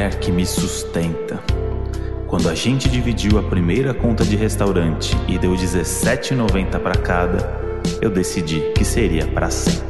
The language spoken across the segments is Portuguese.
mulher que me sustenta. Quando a gente dividiu a primeira conta de restaurante e deu R$17,90 para cada, eu decidi que seria para sempre.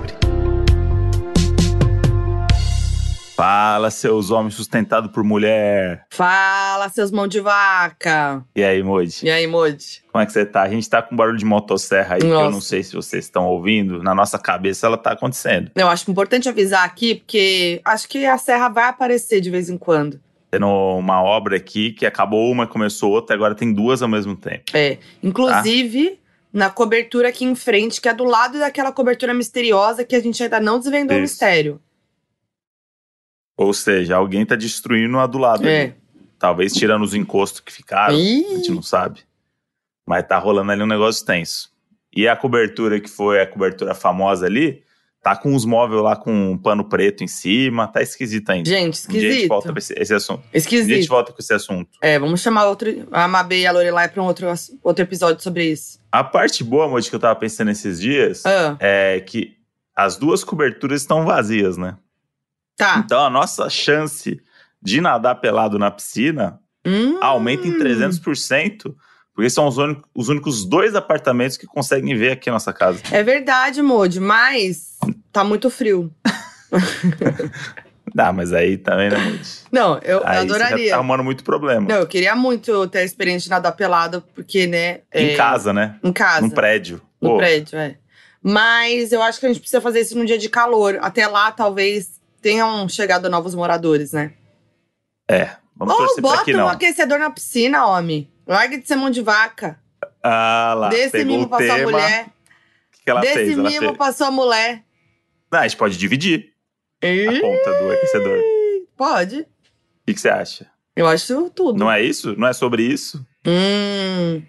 Fala, seus homens sustentados por mulher. Fala, seus mãos de vaca. E aí, Moji? E aí, Moji? Como é que você tá? A gente tá com barulho de motosserra aí, que eu não sei se vocês estão ouvindo. Na nossa cabeça ela tá acontecendo. Eu acho importante avisar aqui, porque acho que a serra vai aparecer de vez em quando. Tendo uma obra aqui que acabou uma, começou outra, agora tem duas ao mesmo tempo. É. Inclusive, tá? na cobertura aqui em frente, que é do lado daquela cobertura misteriosa que a gente ainda não desvendou o mistério. Ou seja, alguém tá destruindo a do lado é. ali. Talvez tirando os encostos que ficaram, Ih. a gente não sabe. Mas tá rolando ali um negócio tenso. E a cobertura que foi a cobertura famosa ali, tá com os móveis lá com um pano preto em cima, tá esquisito ainda. Gente, esquisito. Um dia a gente volta pra esse, esse assunto. Esquisito. Um dia a gente volta com esse assunto. É, vamos chamar outro, a Mabê e a Lorelai pra um outro, outro episódio sobre isso. A parte boa, amor, que eu tava pensando esses dias, ah. é que as duas coberturas estão vazias, né? Tá. Então a nossa chance de nadar pelado na piscina hum. aumenta em 300%. Porque são os únicos, os únicos dois apartamentos que conseguem ver aqui a nossa casa. É verdade, Modi, mas tá muito frio. Não, mas aí também, né, Modi? Não, eu, aí adoraria. Você tá arrumando muito problema. Não, eu queria muito ter a experiência de nadar pelado, porque, né… Em é... casa, né? Em casa. Num prédio. No Pô. prédio, é. Mas eu acho que a gente precisa fazer isso num dia de calor. Até lá, talvez tenham chegado novos moradores, né? É, vamos Ou bota um aquecedor na piscina, homem. Larga de ser mão de vaca. Ah lá, Desse mimo pra sua mulher. O que ela Desse fez? mimo fez. pra sua mulher. Não, a gente pode dividir a conta do aquecedor. Pode. O que, que você acha? Eu acho tudo. Não é isso? Não é sobre isso? Hum.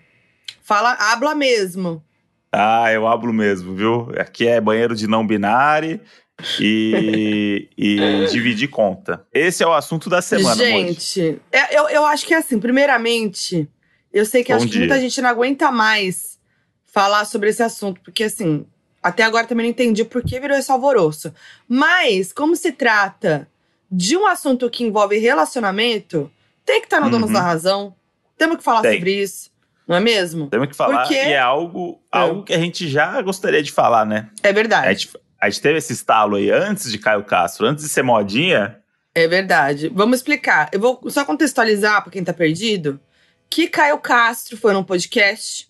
Fala, habla mesmo. Ah, eu hablo mesmo, viu? Aqui é banheiro de não binário e, e dividir conta. Esse é o assunto da semana, Gente, é, eu, eu acho que é assim, primeiramente, eu sei que Bom acho dia. que muita gente não aguenta mais falar sobre esse assunto, porque assim, até agora também não entendi por que virou esse alvoroço. Mas, como se trata de um assunto que envolve relacionamento, tem que estar no uhum. Donos da Razão. Temos que falar tem. sobre isso. Não é mesmo? Temos que falar. Porque... E é algo, é. algo que a gente já gostaria de falar, né? É verdade. Gente, a gente teve esse estalo aí antes de Caio Castro, antes de ser modinha. É verdade. Vamos explicar. Eu vou só contextualizar para quem tá perdido que Caio Castro foi num podcast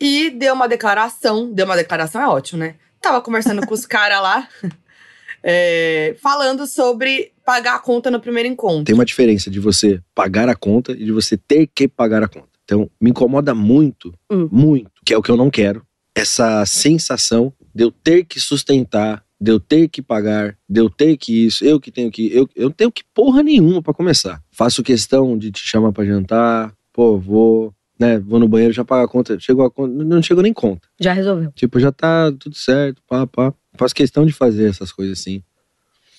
e deu uma declaração. Deu uma declaração, é ótimo, né? Tava conversando com os caras lá, é, falando sobre pagar a conta no primeiro encontro. Tem uma diferença de você pagar a conta e de você ter que pagar a conta. Então, me incomoda muito, hum. muito, que é o que eu não quero, essa sensação de eu ter que sustentar, de eu ter que pagar, de eu ter que isso, eu que tenho que. Eu, eu tenho que porra nenhuma para começar. Faço questão de te chamar para jantar, pô, vou, né, vou no banheiro, já pago a conta. Chegou a conta, não chegou nem conta. Já resolveu. Tipo, já tá tudo certo, pá, pá. Faço questão de fazer essas coisas assim.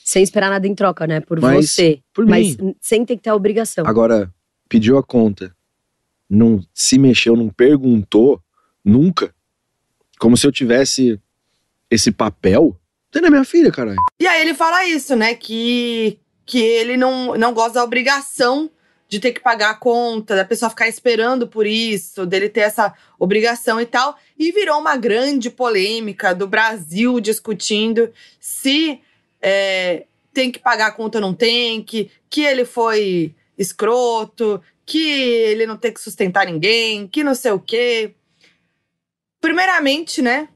Sem esperar nada em troca, né? Por Mas, você. Por Mas mim. sem ter que ter a obrigação. Agora, pediu a conta, não se mexeu, não perguntou, nunca. Como se eu tivesse esse papel, tem na minha filha, caralho. E aí ele fala isso, né? Que, que ele não, não gosta da obrigação de ter que pagar a conta, da pessoa ficar esperando por isso, dele ter essa obrigação e tal. E virou uma grande polêmica do Brasil discutindo se é, tem que pagar a conta ou não tem, que, que ele foi escroto, que ele não tem que sustentar ninguém, que não sei o quê. Primeiramente, né?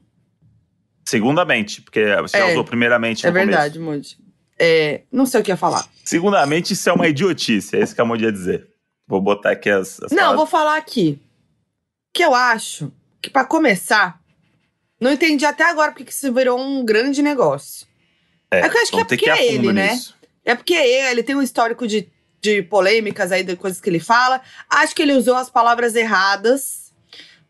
Segundamente, porque você é, usou primeiramente. É verdade, Moody. É, não sei o que ia falar. Segundamente, isso é uma idiotice, é isso que a Moody ia dizer. Vou botar aqui as. as não, palavras. vou falar aqui. Que eu acho que, para começar, não entendi até agora porque que isso virou um grande negócio. É, é que eu acho que é porque é ele, né? Nisso. É porque ele tem um histórico de, de polêmicas aí, de coisas que ele fala. Acho que ele usou as palavras erradas.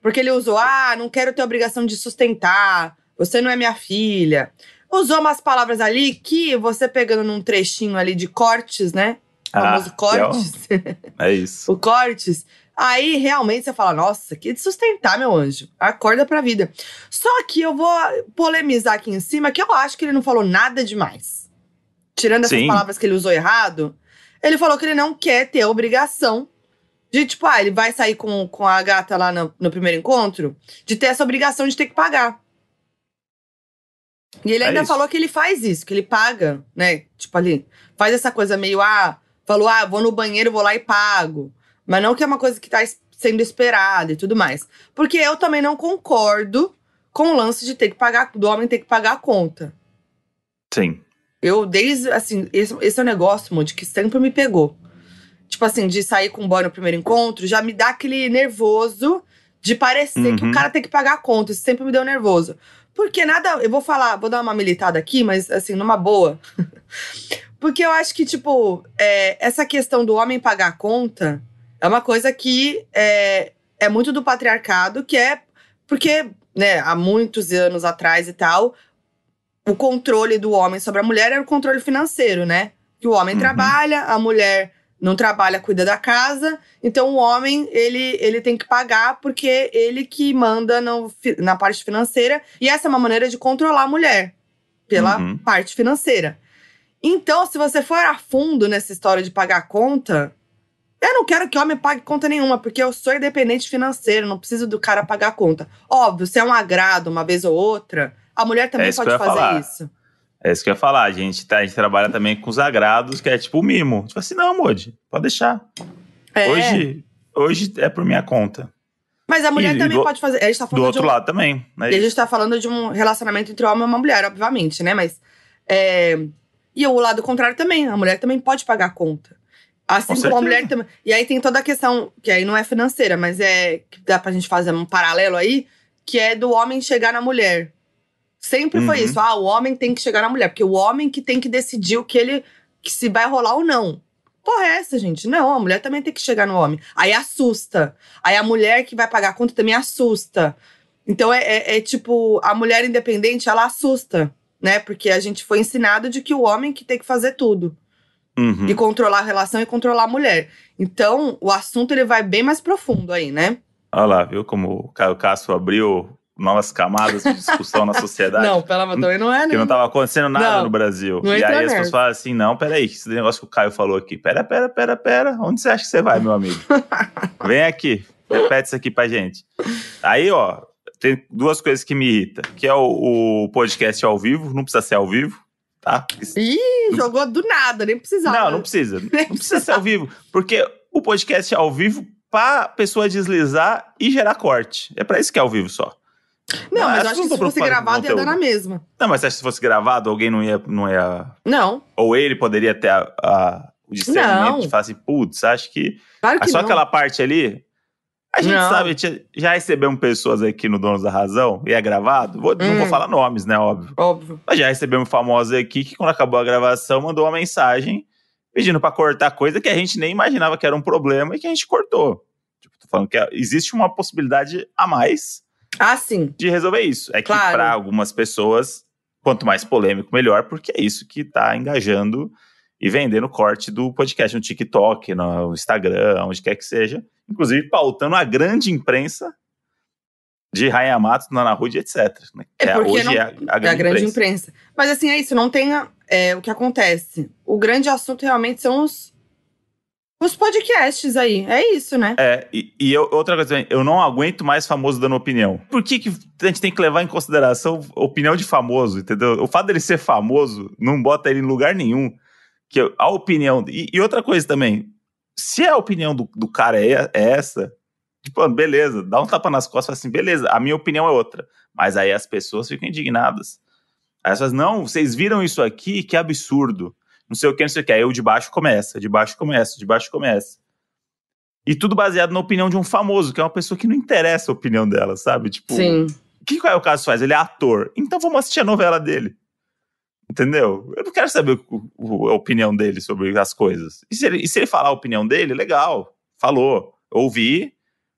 Porque ele usou, ah, não quero ter obrigação de sustentar você não é minha filha. Usou umas palavras ali que você pegando num trechinho ali de cortes, né? O ah, famoso cortes. É isso. o cortes. Aí realmente você fala, nossa, que de sustentar, meu anjo. Acorda pra vida. Só que eu vou polemizar aqui em cima que eu acho que ele não falou nada demais. Tirando essas Sim. palavras que ele usou errado, Ele falou que ele não quer ter a obrigação de, tipo, ah, ele vai sair com, com a gata lá no, no primeiro encontro, de ter essa obrigação de ter que pagar. E ele é ainda isso. falou que ele faz isso, que ele paga, né? Tipo ali, faz essa coisa meio, ah, falou, ah, vou no banheiro, vou lá e pago. Mas não que é uma coisa que tá sendo esperada e tudo mais. Porque eu também não concordo com o lance de ter que pagar, do homem ter que pagar a conta. Sim. Eu, desde, assim, esse, esse é um negócio, Monte, que sempre me pegou. Tipo assim, de sair com um boy no primeiro encontro, já me dá aquele nervoso de parecer uhum. que o uhum. cara tem que pagar a conta. Isso sempre me deu nervoso. Porque nada. Eu vou falar, vou dar uma militada aqui, mas assim, numa boa. Porque eu acho que, tipo, é, essa questão do homem pagar a conta é uma coisa que é, é muito do patriarcado, que é. Porque, né, há muitos anos atrás e tal, o controle do homem sobre a mulher era o controle financeiro, né? Que o homem uhum. trabalha, a mulher não trabalha, cuida da casa. Então o homem, ele, ele tem que pagar porque ele que manda no, na parte financeira. E essa é uma maneira de controlar a mulher pela uhum. parte financeira. Então, se você for a fundo nessa história de pagar conta, eu não quero que homem pague conta nenhuma, porque eu sou independente financeiro, não preciso do cara pagar conta. Óbvio, se é um agrado uma vez ou outra, a mulher também é pode fazer falar. isso. É isso que eu ia falar. A gente, tá, a gente trabalha também com os agrados, que é tipo o mimo. Tipo assim, não, Modi, pode deixar. É. Hoje, hoje é por minha conta. Mas a mulher e, também do, pode fazer. A gente tá falando do outro um, lado também. Né? E a gente tá falando de um relacionamento entre homem e uma mulher, obviamente, né? Mas. É, e o lado contrário também. A mulher também pode pagar a conta. Assim com como a mulher também. E aí tem toda a questão, que aí não é financeira, mas é. que dá pra gente fazer um paralelo aí, que é do homem chegar na mulher. Sempre uhum. foi isso. Ah, o homem tem que chegar na mulher, porque o homem que tem que decidir o que ele. que se vai rolar ou não. Porra, é essa, gente? Não, a mulher também tem que chegar no homem. Aí assusta. Aí a mulher que vai pagar a conta também assusta. Então é, é, é tipo, a mulher independente, ela assusta, né? Porque a gente foi ensinado de que o homem que tem que fazer tudo. Uhum. E controlar a relação e controlar a mulher. Então, o assunto ele vai bem mais profundo aí, né? Olha lá, viu como o Caio Castro abriu novas camadas de discussão na sociedade. Não, pela também não é, né? Que não estava acontecendo nada não, no Brasil. e aí as pessoas falam assim: não, peraí, esse negócio que o Caio falou aqui. Pera, pera, pera, pera. Onde você acha que você vai, meu amigo? Vem aqui, repete isso aqui pra gente. Aí, ó, tem duas coisas que me irritam: que é o, o podcast ao vivo, não precisa ser ao vivo. Tá? Ih, jogou do nada, nem precisava. Não, não precisa. Não precisa ser ao vivo. Porque o podcast é ao vivo pra pessoa deslizar e gerar corte. É para isso que é ao vivo só. Não, mas eu acho que se fosse gravado ia dar na mesma. Não, mas se fosse gravado, alguém não ia. Não. Ia... não. Ou ele poderia ter a, a, o discernimento não. de falar assim, putz, acho que. Claro que só não. aquela parte ali. A gente não. sabe, já recebemos pessoas aqui no Donos da Razão, e é gravado. Vou, hum. Não vou hum. falar nomes, né? Óbvio. Óbvio. Mas já recebemos famosos aqui que, quando acabou a gravação, mandou uma mensagem pedindo para cortar coisa que a gente nem imaginava que era um problema e que a gente cortou. Tipo, tô falando que existe uma possibilidade a mais ah, sim. De resolver isso. É claro. que para algumas pessoas, quanto mais polêmico, melhor, porque é isso que está engajando e vendendo corte do podcast no TikTok, no Instagram, onde quer que seja. Inclusive pautando a grande imprensa de Rainha Matos, Nana Rude, etc. Né? É, é hoje não, é a, a, grande, é a grande imprensa. imprensa. Mas assim, é isso, não tem é, o que acontece. O grande assunto realmente são os os podcasts aí, é isso, né? É, e, e eu, outra coisa eu não aguento mais famoso dando opinião. Por que, que a gente tem que levar em consideração a opinião de famoso, entendeu? O fato dele ser famoso não bota ele em lugar nenhum. Que a opinião. E, e outra coisa também, se a opinião do, do cara é, é essa, tipo, beleza, dá um tapa nas costas e fala assim, beleza, a minha opinião é outra. Mas aí as pessoas ficam indignadas. Aí as pessoas, não, vocês viram isso aqui, que absurdo não sei o que, não sei o que. Aí o de baixo começa, de baixo começa, de baixo começa. E tudo baseado na opinião de um famoso, que é uma pessoa que não interessa a opinião dela, sabe? Tipo, Sim. O que qual é o caso faz? Ele é ator. Então vamos assistir a novela dele. Entendeu? Eu não quero saber o, o, a opinião dele sobre as coisas. E se, ele, e se ele falar a opinião dele, legal. Falou. Ouvi,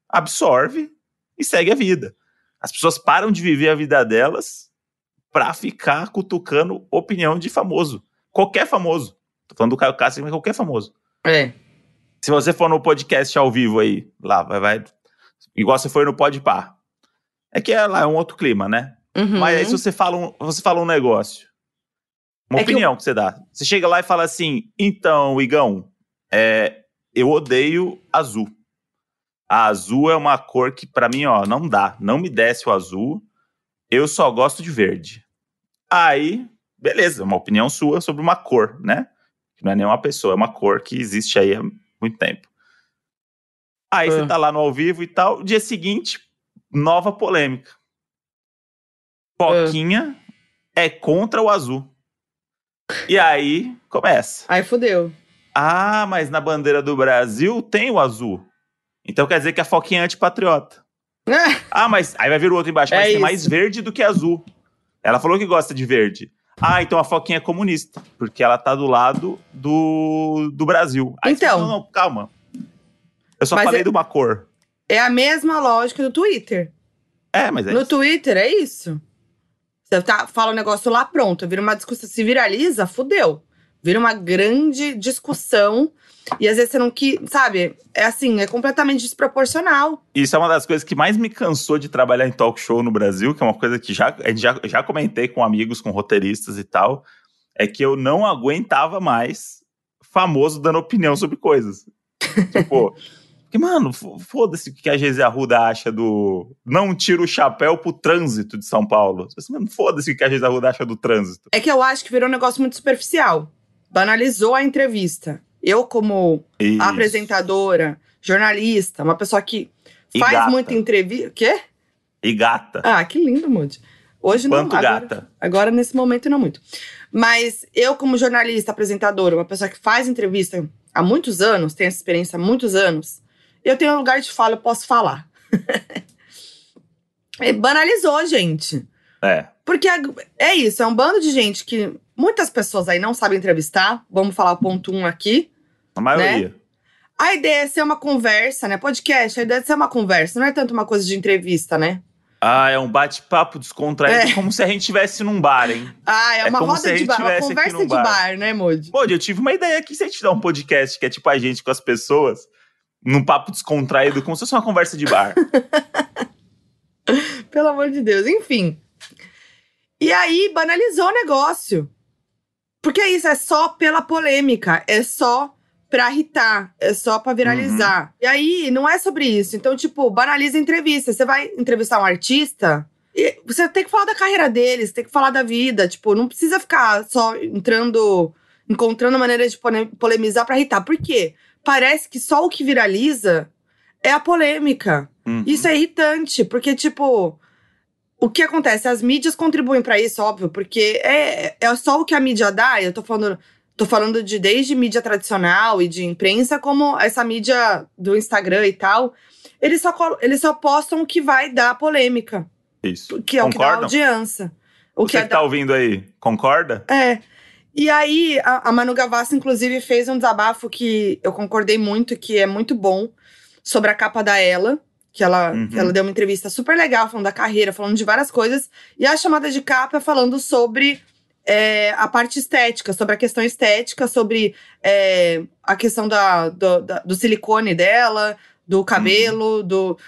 absorve e segue a vida. As pessoas param de viver a vida delas pra ficar cutucando opinião de famoso. Qualquer famoso. Tô falando do Caio Castro, mas qualquer famoso. É. Se você for no podcast ao vivo aí, lá, vai, vai. Igual você foi no Podpar. É que é lá é um outro clima, né? Uhum. Mas aí se você fala um, você fala um negócio, uma é opinião que, eu... que, você dá. Você chega lá e fala assim, então, Igão, é, eu odeio azul. A azul é uma cor que, para mim, ó, não dá. Não me desce o azul. Eu só gosto de verde. Aí, beleza, uma opinião sua sobre uma cor, né? Não é nenhuma pessoa, é uma cor que existe aí há muito tempo. Aí você é. tá lá no ao vivo e tal. Dia seguinte, nova polêmica. Poquinha é, é contra o azul. E aí começa. Aí fudeu. Ah, mas na bandeira do Brasil tem o azul. Então quer dizer que a Foquinha é antipatriota. ah, mas aí vai vir o outro embaixo, é mas isso. tem mais verde do que azul. Ela falou que gosta de verde. Ah, então a Foquinha é comunista, porque ela tá do lado do, do Brasil. Aí então. Fala, não, não, calma. Eu só falei é, de uma cor. É a mesma lógica do Twitter. É, mas é No isso. Twitter é isso. Você tá, fala um negócio lá, pronto. Vira uma discussão, se viraliza, fudeu. Vira uma grande discussão. E às vezes você não que, sabe? É assim, é completamente desproporcional. Isso é uma das coisas que mais me cansou de trabalhar em talk show no Brasil, que é uma coisa que já, já, já comentei com amigos, com roteiristas e tal. É que eu não aguentava mais famoso dando opinião sobre coisas. tipo, porque, mano, foda-se o que a Geise Arruda acha do. Não tira o chapéu pro trânsito de São Paulo. Mano, foda-se o que a Geise Arruda acha do trânsito. É que eu acho que virou um negócio muito superficial. Banalizou a entrevista. Eu, como Isso. apresentadora, jornalista, uma pessoa que faz muita entrevista. Quê? E gata. Ah, que lindo, Moody. Hoje Quanto não. Agora, gata? Agora, nesse momento, não muito. Mas eu, como jornalista, apresentadora, uma pessoa que faz entrevista há muitos anos, tem essa experiência há muitos anos, eu tenho um lugar de fala, eu posso falar. banalizou, gente. É. Porque é, é isso, é um bando de gente que muitas pessoas aí não sabem entrevistar. Vamos falar o ponto um aqui. A maioria. Né? A ideia é ser uma conversa, né? Podcast, a ideia é ser uma conversa, não é tanto uma coisa de entrevista, né? Ah, é um bate-papo descontraído, é. como se a gente estivesse num bar, hein? Ah, é, é uma roda de bar, uma conversa de bar, bar né, Moody? Moody, eu tive uma ideia aqui, se a gente dar um podcast que é tipo a gente com as pessoas, num papo descontraído, como se fosse uma conversa de bar. Pelo amor de Deus. Enfim. E aí, banalizou o negócio. Porque é isso, é só pela polêmica, é só pra irritar, é só pra viralizar. Uhum. E aí, não é sobre isso. Então, tipo, banaliza a entrevista. Você vai entrevistar um artista, você tem que falar da carreira deles, tem que falar da vida. Tipo, não precisa ficar só entrando, encontrando maneiras de polemizar pra irritar. Por quê? parece que só o que viraliza é a polêmica. Uhum. Isso é irritante, porque, tipo, o que acontece? As mídias contribuem para isso, óbvio, porque é, é só o que a mídia dá. Eu tô falando, tô falando de desde mídia tradicional e de imprensa, como essa mídia do Instagram e tal. Eles só, eles só postam o que vai dar polêmica. Isso. Que é Concordam? o que dá audiência. O Você que, é que tá da... ouvindo aí, concorda? É. E aí, a, a Manu Gavassi, inclusive, fez um desabafo que eu concordei muito, que é muito bom, sobre a capa da Ela. Que ela, uhum. ela deu uma entrevista super legal, falando da carreira, falando de várias coisas. E a chamada de capa é falando sobre é, a parte estética, sobre a questão estética, sobre é, a questão da, do, da, do silicone dela, do cabelo, uhum. do.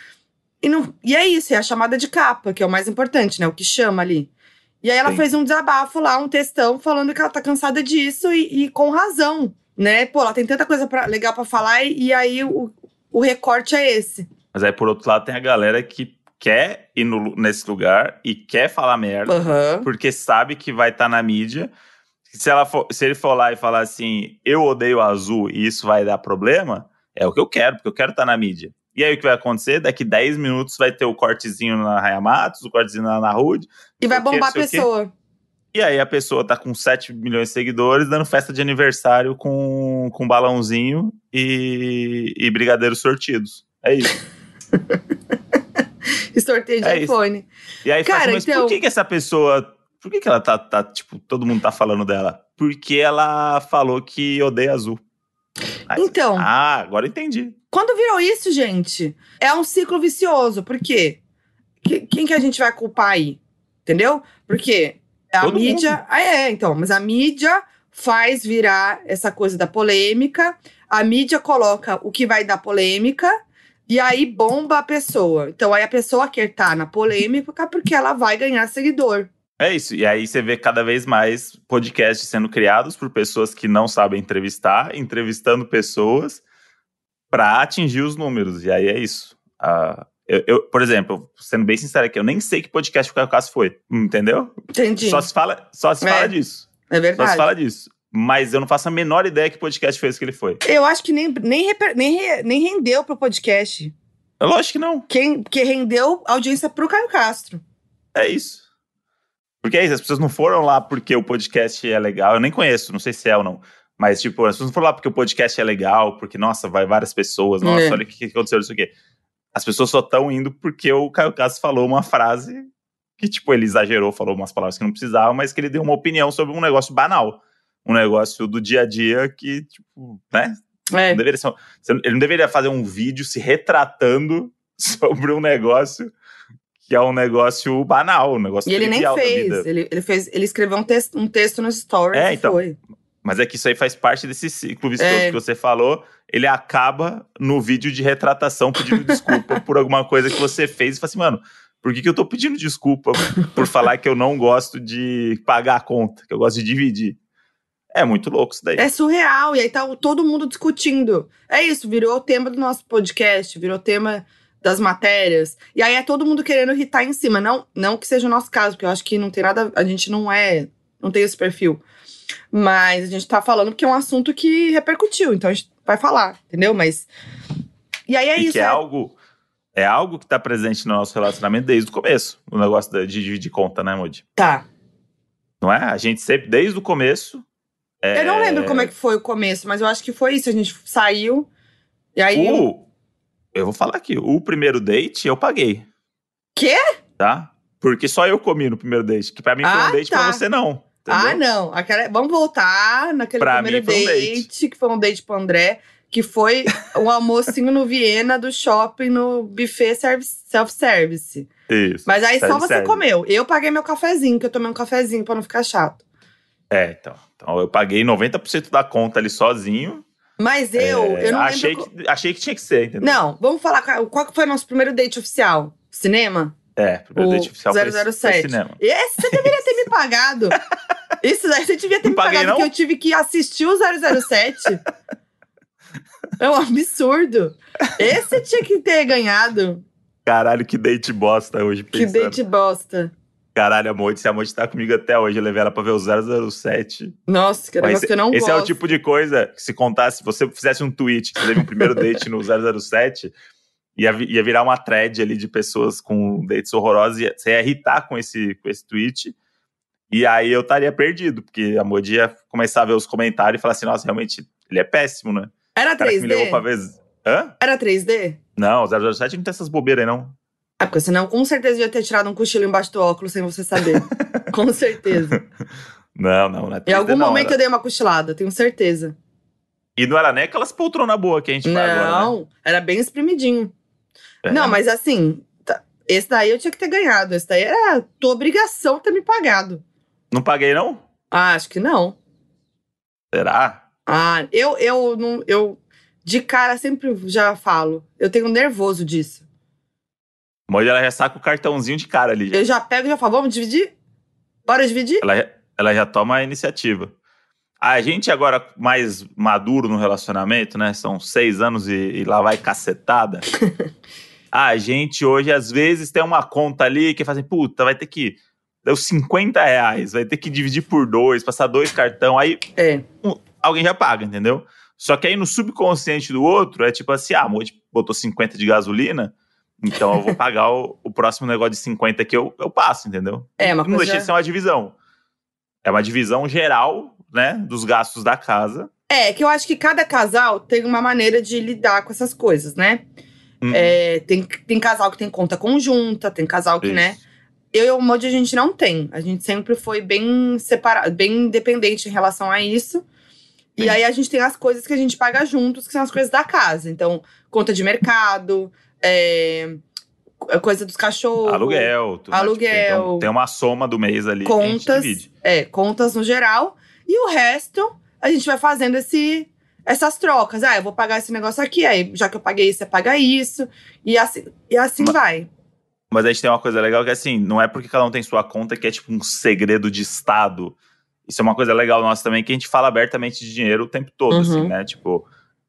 E, não, e é isso, é a chamada de capa, que é o mais importante, né? O que chama ali. E aí ela Sim. fez um desabafo lá, um textão, falando que ela tá cansada disso e, e com razão, né? Pô, ela tem tanta coisa pra, legal para falar e, e aí o, o recorte é esse. Mas aí, por outro lado, tem a galera que quer ir no, nesse lugar e quer falar merda, uhum. porque sabe que vai estar tá na mídia. Se, ela for, se ele for lá e falar assim, eu odeio azul e isso vai dar problema, é o que eu quero, porque eu quero estar tá na mídia. E aí o que vai acontecer? Daqui 10 minutos vai ter o cortezinho na Raia Matos, o cortezinho na Ana Rude. E vai bombar a pessoa. E aí a pessoa tá com 7 milhões de seguidores dando festa de aniversário com, com balãozinho e, e brigadeiros sortidos. É isso. e sorteio de é iPhone. Isso. E aí Cara, faz, mas então... por que, que essa pessoa. Por que, que ela tá, tá, tipo, todo mundo tá falando dela? Porque ela falou que odeia azul. Aí, então. Ah, agora entendi. Quando virou isso, gente, é um ciclo vicioso. Por quê? Quem que a gente vai culpar aí? Entendeu? Porque a Todo mídia. Ah, é, então, mas a mídia faz virar essa coisa da polêmica. A mídia coloca o que vai dar polêmica e aí bomba a pessoa. Então aí a pessoa quer estar tá na polêmica porque ela vai ganhar seguidor. É isso. E aí você vê cada vez mais podcasts sendo criados por pessoas que não sabem entrevistar, entrevistando pessoas para atingir os números. E aí é isso. Uh, eu, eu, por exemplo, sendo bem sincero aqui, eu nem sei que podcast o Caio Castro foi. Entendeu? Entendi. Só se fala, só se É. fala disso. É verdade. Só se fala disso. Mas eu não faço a menor ideia que podcast foi esse que ele foi. Eu acho que nem, nem, nem, nem rendeu pro podcast. Lógico que não. Quem, que rendeu audiência pro Caio Castro. É isso. Porque é isso, as pessoas não foram lá porque o podcast é legal. Eu nem conheço, não sei se é ou não. Mas, tipo, as pessoas não foram lá porque o podcast é legal, porque, nossa, vai várias pessoas, nossa, É. olha o que, que aconteceu, isso aqui. As pessoas só estão indo porque o Caio Castro falou uma frase que, tipo, ele exagerou, falou umas palavras que não precisava, mas que ele deu uma opinião sobre um negócio banal. Um negócio do dia a dia que, tipo, né? É. Não deveria ser ele não deveria fazer um vídeo se retratando sobre um negócio que é um negócio banal, um negócio E ele nem fez. Ele, ele fez. Ele escreveu um texto, um texto no stories É, e então. foi. Mas é que isso aí faz parte desse ciclo vistoso É. que você falou. Ele acaba no vídeo de retratação pedindo desculpa por alguma coisa que você fez e fala assim, mano, por que, que eu tô pedindo desculpa por falar que eu não gosto de pagar a conta, que eu gosto de dividir? É muito louco isso daí. É surreal. E aí tá todo mundo discutindo. É isso, virou o tema do nosso podcast, virou tema das matérias. E aí é todo mundo querendo irritar em cima. Não, não que seja o nosso caso, porque eu acho que não tem nada. A gente não é. Não tem esse perfil. Mas a gente tá falando porque é um assunto que repercutiu. Então a gente vai falar, entendeu? Mas. E aí é e isso. que é, é- algo é algo que tá presente no nosso relacionamento desde o começo, o negócio de dividir conta, né, Moody? Tá. Não é? A gente sempre, desde o começo. É, Eu não lembro como é que foi o começo, mas eu acho que foi isso. A gente saiu. E aí. O, eu vou falar aqui, o primeiro date eu paguei. Quê? Tá? Porque só eu comi no primeiro date. Que pra mim foi Ah, um date, tá. pra você não. entendeu? Ah, não. Aquela- Vamos voltar naquele Pra primeiro foi um date, date. que foi um date pro André, que foi um almocinho no Viena do shopping no buffet service- self-service. Isso. Mas aí só você comeu. Eu paguei meu cafezinho, que eu tomei um cafezinho pra não ficar chato. É, então. Então eu paguei 90% da conta ali sozinho. Mas eu, É, eu não achei, lembro. que, achei que tinha que ser, entendeu? Não, vamos falar qual, qual que foi o nosso primeiro date oficial? Cinema? É, primeiro O date oficial foi, 007. foi cinema. Esse você deveria ter me pagado. Isso daí você devia ter Não me paguei, pagado, não? que eu tive que assistir o 007. é um absurdo. Esse tinha que ter ganhado. Caralho, que date bosta hoje, Que pensando. date bosta. Caralho, a Moite, se a Moite tá comigo até hoje, eu levei ela pra ver o 007. Nossa, que negócio que eu não esse gosto. é o tipo de coisa que se contasse, se você fizesse um tweet que você teve um primeiro date no 007, ia, ia virar uma thread ali de pessoas com dates horrorosos, ia, você ia irritar com esse, com esse tweet, e aí eu estaria perdido, porque a Modi ia começar a ver os comentários e falar assim, nossa, realmente, ele é péssimo, né? Era O cara que me levou pra 3D? ver... Hã? Era 3D? Não, o 007 não tem essas bobeiras aí, não. Ah, porque senão com certeza ia ter tirado um cochilo embaixo do óculos sem você saber. com certeza. Não, não, não é 3D, Em algum não, momento era- eu dei uma cochilada, tenho certeza. E não era nem aquelas poltronas boas que a gente agora, né? Não, era bem espremidinho. É. Não, mas assim, tá- esse daí eu tinha que ter ganhado. Esse daí era tua obrigação ter me pagado. Não paguei, não? Ah, acho que não. Será? Ah, eu, eu não. Eu de cara sempre já falo. Eu tenho nervoso disso. Moji, ela já saca o cartãozinho de cara ali. já. Eu já pego e já falo, vamos dividir? Bora dividir? Ela, ela já toma a iniciativa. A gente agora mais maduro no relacionamento, né? São seis anos e, e lá vai cacetada. a gente hoje, às vezes, tem uma conta ali que faz assim, puta, vai ter que... Deu 50 reais, vai ter que dividir por dois, passar dois cartão, aí É. um- alguém já paga, entendeu? Só que aí no subconsciente do outro é tipo assim, ah, a Moji botou 50 de gasolina, então eu vou pagar o, o próximo negócio de 50 que eu, eu passo, entendeu? É, uma não deixa de ser uma divisão. É uma divisão geral, né, dos gastos da casa. É, que eu acho que cada casal tem uma maneira de lidar com essas coisas, né? Hum, É, tem, tem casal que tem conta conjunta, tem casal que, isso. né? Eu e o Modi a gente não tem. A gente sempre foi bem separado, bem independente em relação a isso. E Sim. aí a gente tem as coisas que a gente paga juntos, que são as coisas da casa. Então, conta de mercado, é, coisa dos cachorros. Aluguel. tudo, né, tipo, Aluguel. então, tem uma soma do mês ali que a contas, é, contas no geral. E o resto, a gente vai fazendo esse, essas trocas. Ah, eu vou pagar esse negócio aqui, aí já que eu paguei isso, você paga isso. E assim, e assim vai. Mas a gente tem uma coisa legal que é assim, não é porque cada um tem sua conta que é tipo um segredo de Estado. Isso é uma coisa legal nossa também, que a gente fala abertamente de dinheiro o tempo todo, assim, uhum. assim, né? Tipo,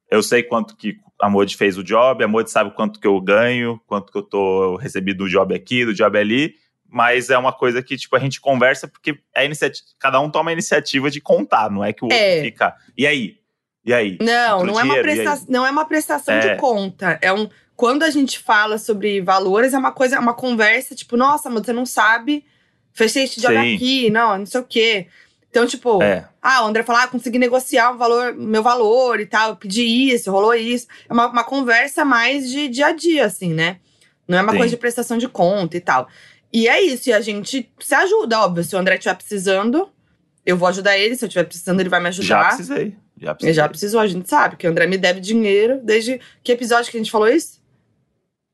eu sei quanto que a Modi fez o job, a Modi sabe quanto que eu ganho, quanto que eu tô recebido do job aqui, do job ali, mas é uma coisa que, tipo, a gente conversa porque é iniciativa, cada um toma a iniciativa de contar, não é que o outro é. fica, e aí? E aí? Não, não, é uma presta não é uma prestação é. de conta, é um quando a gente fala sobre valores, é uma coisa, é uma conversa, tipo, nossa, mas você não sabe, fechei este job Sim. aqui, não, não sei o quê. Então, tipo, é. ah, o André falou, ah, consegui negociar um valor, meu valor e tal, pedi isso, rolou isso. É uma, uma conversa mais de dia a dia, assim, né? Não é uma Sim. coisa de prestação de conta e tal. E é isso, e a gente se ajuda, óbvio. Se o André estiver precisando, eu vou ajudar ele. Se eu estiver precisando, ele vai me ajudar. Já precisei. Já precisei. Ele já precisou, a gente sabe que o André me deve dinheiro desde. Que episódio que a gente falou isso?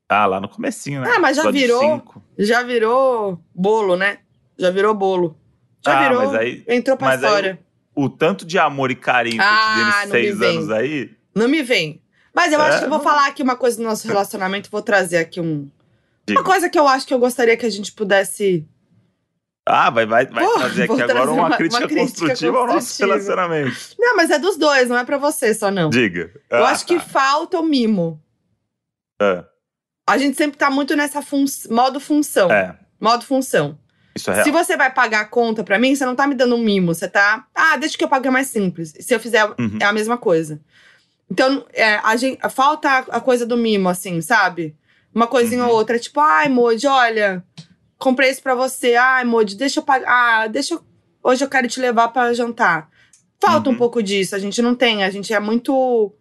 Ah, lá no comecinho, né? Ah, mas já virou. Cinco. Já virou bolo, né? Já virou bolo. Já ah, virou. Aí, entrou pra história. Aí, o tanto de amor e carinho ah, que eu te dei nesses seis anos aí. Não me vem. Mas eu é, acho que eu vou falar aqui uma coisa do nosso relacionamento, vou trazer aqui um. Diga. Uma coisa que eu acho que eu gostaria que a gente pudesse. Ah, vai, vai, vai Pô, trazer aqui agora uma, uma, crítica, uma crítica construtiva, ao nosso relacionamento. Não, mas é dos dois, não é pra você só, não. Diga. Eu ah, acho que tá. falta o mimo. É. A gente sempre tá muito nessa fun modo função. É. Modo função. Isso é real. Se você vai pagar a conta pra mim, você não tá me dando um mimo. Você tá. Ah, deixa que eu pague mais simples. Se eu fizer, uhum. é a mesma coisa. Então, é, a gente, falta a coisa do mimo, assim, sabe? Uma coisinha uhum. ou outra. Tipo, ai, Moody, olha, comprei isso pra você. Ai, Moody, deixa eu pagar. Ah, deixa eu. Hoje eu quero te levar para jantar. Falta uhum. um pouco disso. A gente não tem. A gente é muito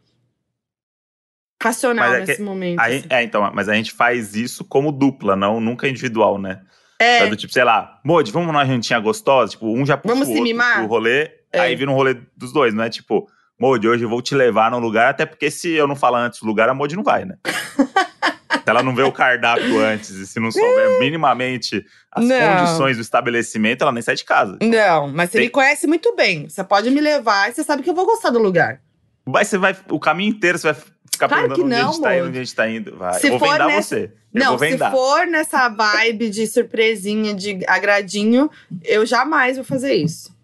racional é nesse que, momento. assim. É, então, mas a gente faz isso como dupla, não nunca individual, né? É. do tipo, sei lá, Modi, vamos numa jantinha gostosa? Tipo, um já puxa vamos o outro mimar? pro rolê, é. aí vira um rolê dos dois, não é tipo, Modi, hoje eu vou te levar num lugar, até porque se eu não falar antes do lugar, a Modi não vai, né? se ela não vê o cardápio antes e se não souber minimamente as não. condições do estabelecimento, ela nem sai de casa. Não, mas você Tem... me conhece muito bem. Você pode me levar e você sabe que eu vou gostar do lugar. Mas você vai, o caminho inteiro você vai ficar claro perguntando onde a gente tá indo, onde a gente tá indo. Vai. Se vou vendar nessa... você. Eu não, se for nessa vibe de surpresinha, de agradinho, eu jamais vou fazer isso.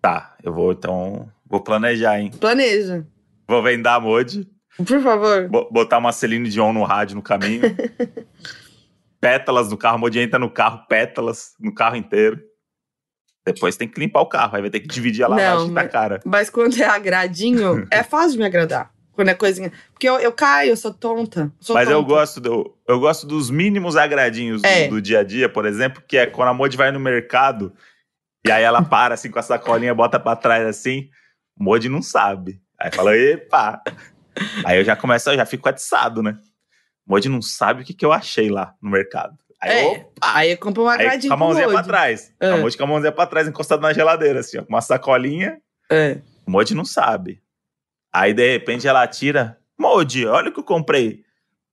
Tá, eu vou então. Vou planejar, hein? Planeja. Vou vendar a Modi. Por favor. Botar uma Celine Dion no rádio no caminho. pétalas no carro, Modi entra no carro, pétalas no carro inteiro. Depois tem que limpar o carro, aí vai ter que dividir a lavagem da cara. Mas quando é agradinho, é fácil de me agradar. Quando é coisinha. Porque eu, eu caio, eu sou tonta. Sou Mas tonta. eu gosto do, eu gosto dos mínimos agradinhos é. do, do, dia a dia, por exemplo, que é quando a Modi vai no mercado e aí ela para assim com a sacolinha, bota pra trás assim. Modi não sabe. Aí fala, epa! aí eu já começo, eu já fico atiçado, né? Modi não sabe o que, que eu achei lá no mercado. Aí, é, opa, aí eu compro uma agradinho com a mãozinha pra trás. É. A Modi com a mãozinha pra trás, encostado na geladeira, assim, ó, com uma sacolinha. É. O Modi não sabe. Aí, de repente, ela tira. Modi, olha o que eu comprei.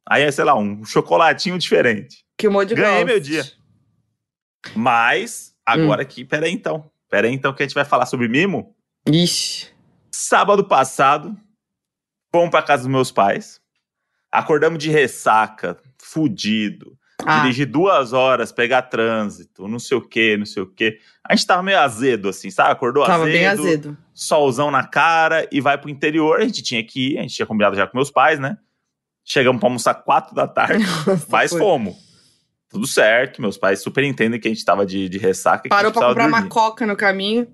Aí é, sei lá, um chocolatinho diferente. Que Modi Ganhei gosta. meu dia. Mas, agora hum. aqui, peraí então. Peraí então que a gente vai falar sobre mimo. Ixi. Sábado passado, fomos pra casa dos meus pais. Acordamos de ressaca, fudido. Ah. Dirigir duas horas, pegar trânsito, não sei o que, não sei o que. A gente tava meio azedo, assim, sabe? Acordou tava azedo. bem azedo. Solzão na cara e vai pro interior. A gente tinha que ir, a gente tinha combinado já com meus pais, né? Chegamos pra almoçar quatro da tarde, Nossa, mas foi. fomos. Tudo certo, meus pais super entendem que a gente tava de, de ressaca. Parou pra comprar dormir. uma coca no caminho.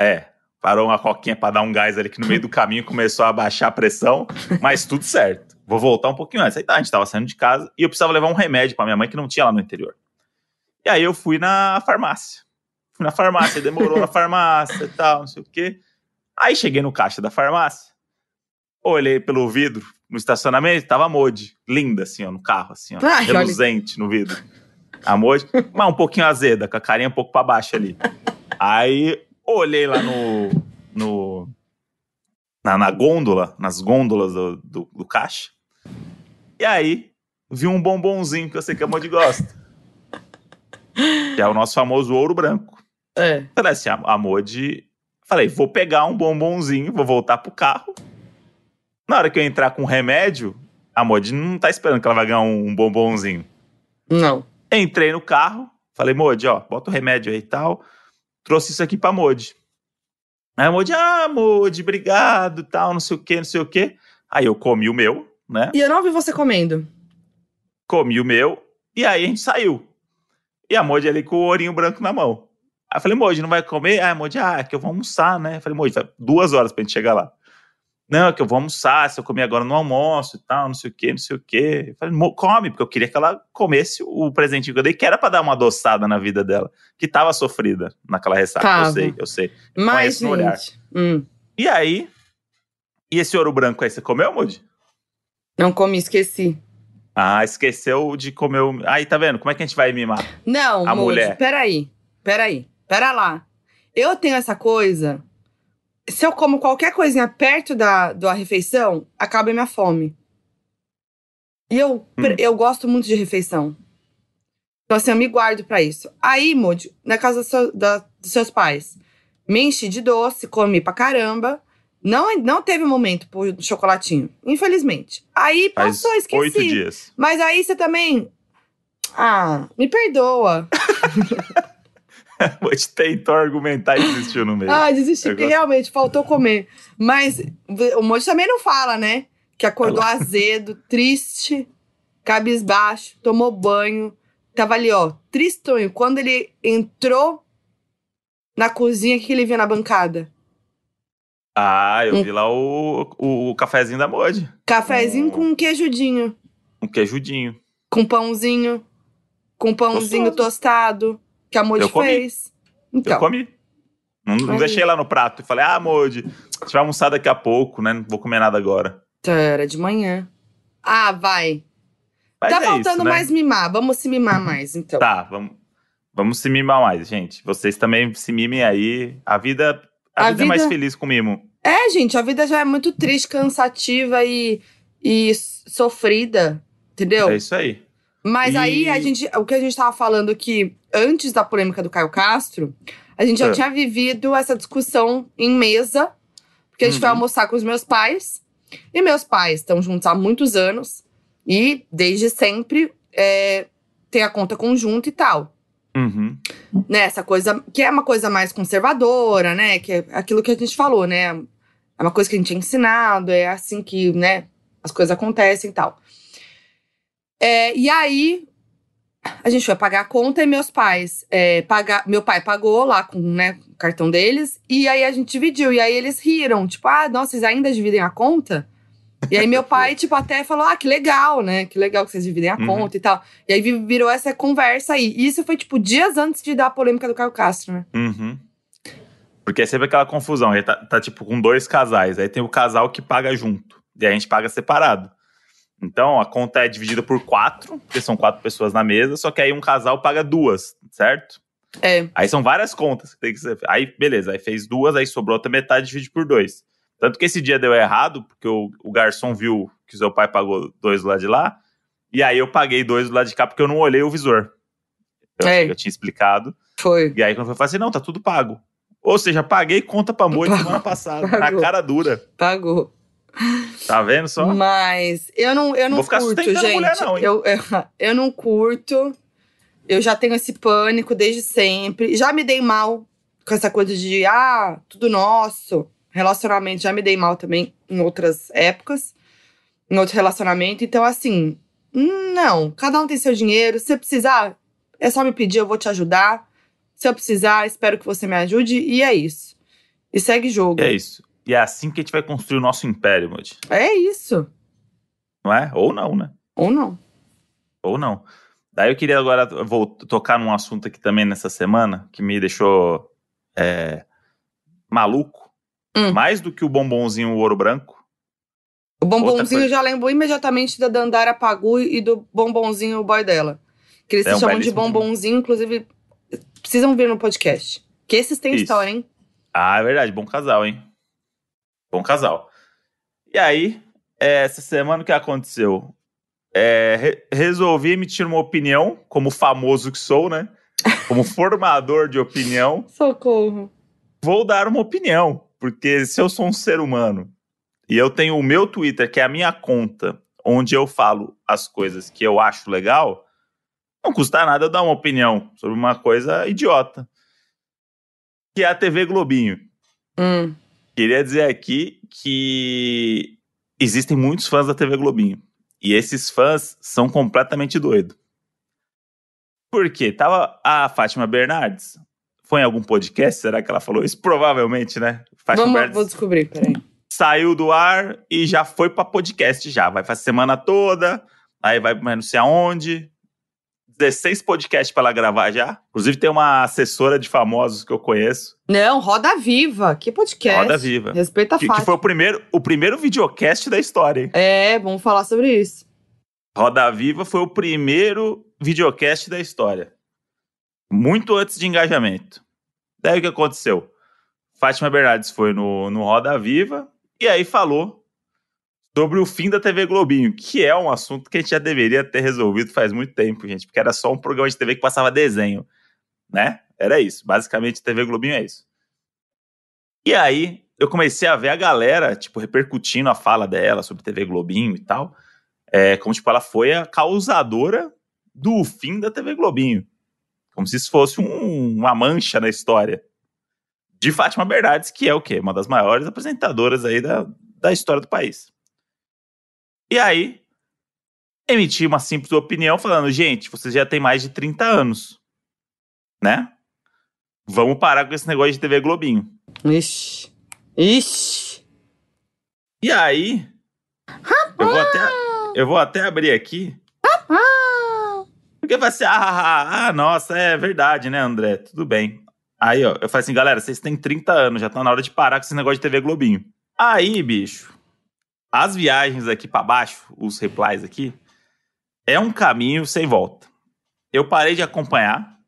É, parou uma coquinha pra dar um gás ali que no meio do caminho começou a baixar a pressão, mas tudo certo. Vou voltar um pouquinho antes. Aí tá, a gente tava saindo de casa e eu precisava levar um remédio para minha mãe que não tinha lá no interior. E aí eu fui na farmácia. Fui na farmácia, demorou na farmácia e tal, não sei o quê. Aí cheguei no caixa da farmácia, olhei pelo vidro no estacionamento, tava a Modi, linda assim, ó, no carro, assim, ó, Ai, reluzente olha. no vidro. A Modi, mas um pouquinho azeda, com a carinha um pouco para baixo ali. Aí olhei lá no, no na, na gôndola, nas gôndolas do, do, do caixa. E aí, vi um bombonzinho que eu sei que a Modi gosta. que é o nosso famoso ouro branco. É. Falei assim, a, a Modi... Falei, vou pegar um bombonzinho, vou voltar pro carro. Na hora que eu entrar com remédio, a Modi não tá esperando que ela vai ganhar um, um bombonzinho. Não. Entrei no carro, falei, Modi, ó, bota o remédio aí e tal. Trouxe isso aqui pra Modi. Aí a Modi, ah, Modi, obrigado, tal, não sei o quê, não sei o quê. Aí eu comi o meu, né? E eu não vi você comendo. Comi o meu, e aí a gente saiu. E a Modi ali com o ourinho branco na mão. Aí eu falei, Moji, não vai comer? Ah, Moji, ah, é que eu vou almoçar, né? Eu falei, Moji, duas horas pra gente chegar lá. Não, é que eu vou almoçar, se eu comer agora no almoço e tal, não sei o quê, não sei o quê. Eu falei, come, porque eu queria que ela comesse o presentinho que eu dei, que era pra dar uma adoçada na vida dela, que tava sofrida naquela ressaca. Tava. Eu sei, eu sei. Mas, gente... Hum. E aí, e esse ouro branco aí, você comeu, Moji? Não comi, esqueci. Ah, esqueceu de comer o... Aí, tá vendo? Como é que a gente vai mimar? Não, a mulher. peraí, peraí. Pera lá. Eu tenho essa coisa. Se eu como qualquer coisinha perto da, da refeição, acaba a minha fome. E eu, hum. eu gosto muito de refeição. Então, assim, eu me guardo para isso. Aí, Moody, na casa do seu, da, dos seus pais, me enchi de doce, comi pra caramba. Não, não teve momento pro chocolatinho, infelizmente. Aí passou, Faz esqueci. Oito dias. Mas aí você também. Ah, me perdoa. Vou te tentar argumentar e desistiu no meio. Ah, desistiu, porque realmente faltou comer. Mas o Moji também não fala, né? Que acordou azedo, triste, cabisbaixo, tomou banho. Tava ali, ó, tristonho. Quando ele entrou na cozinha, o que ele viu na bancada? Ah, eu um... vi lá o, o, o cafezinho da Moji. Cafezinho um... com um queijudinho. Um queijudinho. Com pãozinho. Com pãozinho Gostoso. tostado que a Modi fez. Então. Eu comi. Não, não deixei lá no prato e falei, ah, a gente vai almoçar daqui a pouco, né? Não vou comer nada agora. Tá, era de manhã. Ah, vai. Mas tá é faltando isso, né? mais mimar. Vamos se mimar mais, então. Tá, vamos, vamos se mimar mais, gente. Vocês também se mimem aí. A vida, a, a vida, vida, é mais feliz com mimo. É, gente, a vida já é muito triste, cansativa e, e sofrida, entendeu? É isso aí. Mas e... aí a gente, o que a gente tava falando que antes da polêmica do Caio Castro, a gente já é. tinha vivido essa discussão em mesa, porque a gente uhum. foi almoçar com os meus pais. E meus pais estão juntos há muitos anos e desde sempre é, tem a conta conjunta e tal. Uhum. Né, essa coisa que é uma coisa mais conservadora, né? Que é aquilo que a gente falou, né? É uma coisa que a gente é ensinado, é assim que, né, as coisas acontecem e tal. É, e aí, a gente foi pagar a conta e meus pais é, pagar, meu pai pagou lá com né, o cartão deles e aí a gente dividiu e aí eles riram tipo ah nossa vocês ainda dividem a conta e aí meu pai tipo até falou ah que legal né que legal que vocês dividem a uhum. conta e tal e aí virou essa conversa aí e isso foi tipo dias antes de dar a polêmica do Caio Castro né uhum. porque é sempre aquela confusão aí tá, tá tipo com dois casais aí tem o casal que paga junto e a gente paga separado então a conta é dividida por quatro, porque são quatro pessoas na mesa, só que aí um casal paga duas, certo? É. Aí são várias contas que tem que ser. Aí, beleza, aí fez duas, aí sobrou outra metade, divide por dois. Tanto que esse dia deu errado, porque o, o garçom viu que o seu pai pagou dois do lado de lá, e aí eu paguei dois do lado de cá porque eu não olhei o visor. Eu, é. eu tinha explicado. Foi. E aí quando eu falei assim, não, tá tudo pago. Ou seja, paguei conta pra moita semana passada, Pagou. na cara dura. Pagou. Tá vendo só? Mas eu não, eu não Vou ficar curto, gente. Mulher, não, eu, eu, eu não curto. Eu já tenho esse pânico desde sempre. Já me dei mal com essa coisa de, ah, tudo nosso. Relacionamento, já me dei mal também em outras épocas, em outro relacionamento. Então, assim, não. Cada um tem seu dinheiro. Se precisar, é só me pedir, eu vou te ajudar. Se eu precisar, espero que você me ajude. E é isso. E segue jogo. É isso. E é assim que a gente vai construir o nosso império, Moody. É isso. Não é? Ou não, né? Ou não. Ou não. Daí eu queria agora vou tocar num assunto aqui também nessa semana que me deixou é, maluco. Hum. Mais do que o bombonzinho o ouro branco. O bombonzinho já lembrou imediatamente da Dandara Pagu e do bombonzinho o boy dela. Que eles é se um chamam de bombonzinho, inclusive precisam vir no podcast. Que esses têm Isso. história, hein? Ah, é verdade. Bom casal, hein? Bom casal. E aí, é, essa semana o que aconteceu? É, re resolvi emitir uma opinião, como famoso que sou, né? Como formador de opinião. Socorro. Vou dar uma opinião, porque se eu sou um ser humano e eu tenho o meu Twitter, que é a minha conta, onde eu falo as coisas que eu acho legal, não custa nada eu dar uma opinião sobre uma coisa idiota. Que é a TV Globinho. Hum. Queria dizer aqui que existem muitos fãs da TV Globinho. E esses fãs são completamente doidos. Por quê? Tava a Fátima Bernardes. Foi em algum podcast? Será que ela falou isso? Provavelmente, né? Fátima Vamos, vou descobrir, peraí. Saiu do ar e já foi pra podcast já. Vai fazer semana toda, aí vai não sei aonde. 16 podcasts para ela gravar já. Inclusive, tem uma assessora de famosos que eu conheço. Não, Roda Viva. Que podcast? Roda Viva. Respeita a que, que foi o primeiro, o primeiro videocast da história, hein? É, vamos falar sobre isso. Roda Viva foi o primeiro videocast da história. Muito antes de engajamento. Daí o que aconteceu? Fátima Bernardes foi no, no Roda Viva e aí falou sobre o fim da TV Globinho, que é um assunto que a gente já deveria ter resolvido faz muito tempo, gente, porque era só um programa de TV que passava desenho, né? Era isso. Basicamente, TV Globinho é isso. E aí, eu comecei a ver a galera, tipo, repercutindo a fala dela sobre TV Globinho e tal. É, como, tipo, ela foi a causadora do fim da TV Globinho. Como se isso fosse um, uma mancha na história. De Fátima Bernardes, que é o quê? Uma das maiores apresentadoras aí da, da história do país. E aí, emiti uma simples opinião falando, gente, vocês já têm mais de 30 anos, né? Vamos parar com esse negócio de TV Globinho. Ixi. Ixi. E aí, eu vou até, eu vou até abrir aqui. Porque vai ser, ah, ah, ah, nossa, é verdade, né, André? Tudo bem. Aí, ó, eu falei assim, galera, vocês têm 30 anos, já tá na hora de parar com esse negócio de TV Globinho. Aí, bicho, as viagens aqui para baixo, os replies aqui, é um caminho sem volta. Eu parei de acompanhar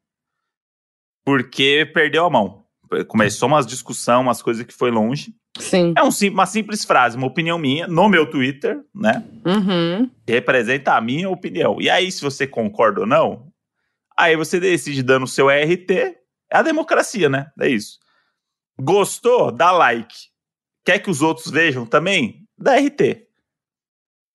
porque perdeu a mão. Começou umas discussão, umas coisas que foi longe. Sim. É um, uma simples frase, uma opinião minha, no meu Twitter, né? Uhum. Que representa a minha opinião. E aí, se você concorda ou não, aí você decide dando o seu RT. É a democracia, né? É isso. Gostou? Dá like. Quer que os outros vejam também? da RT.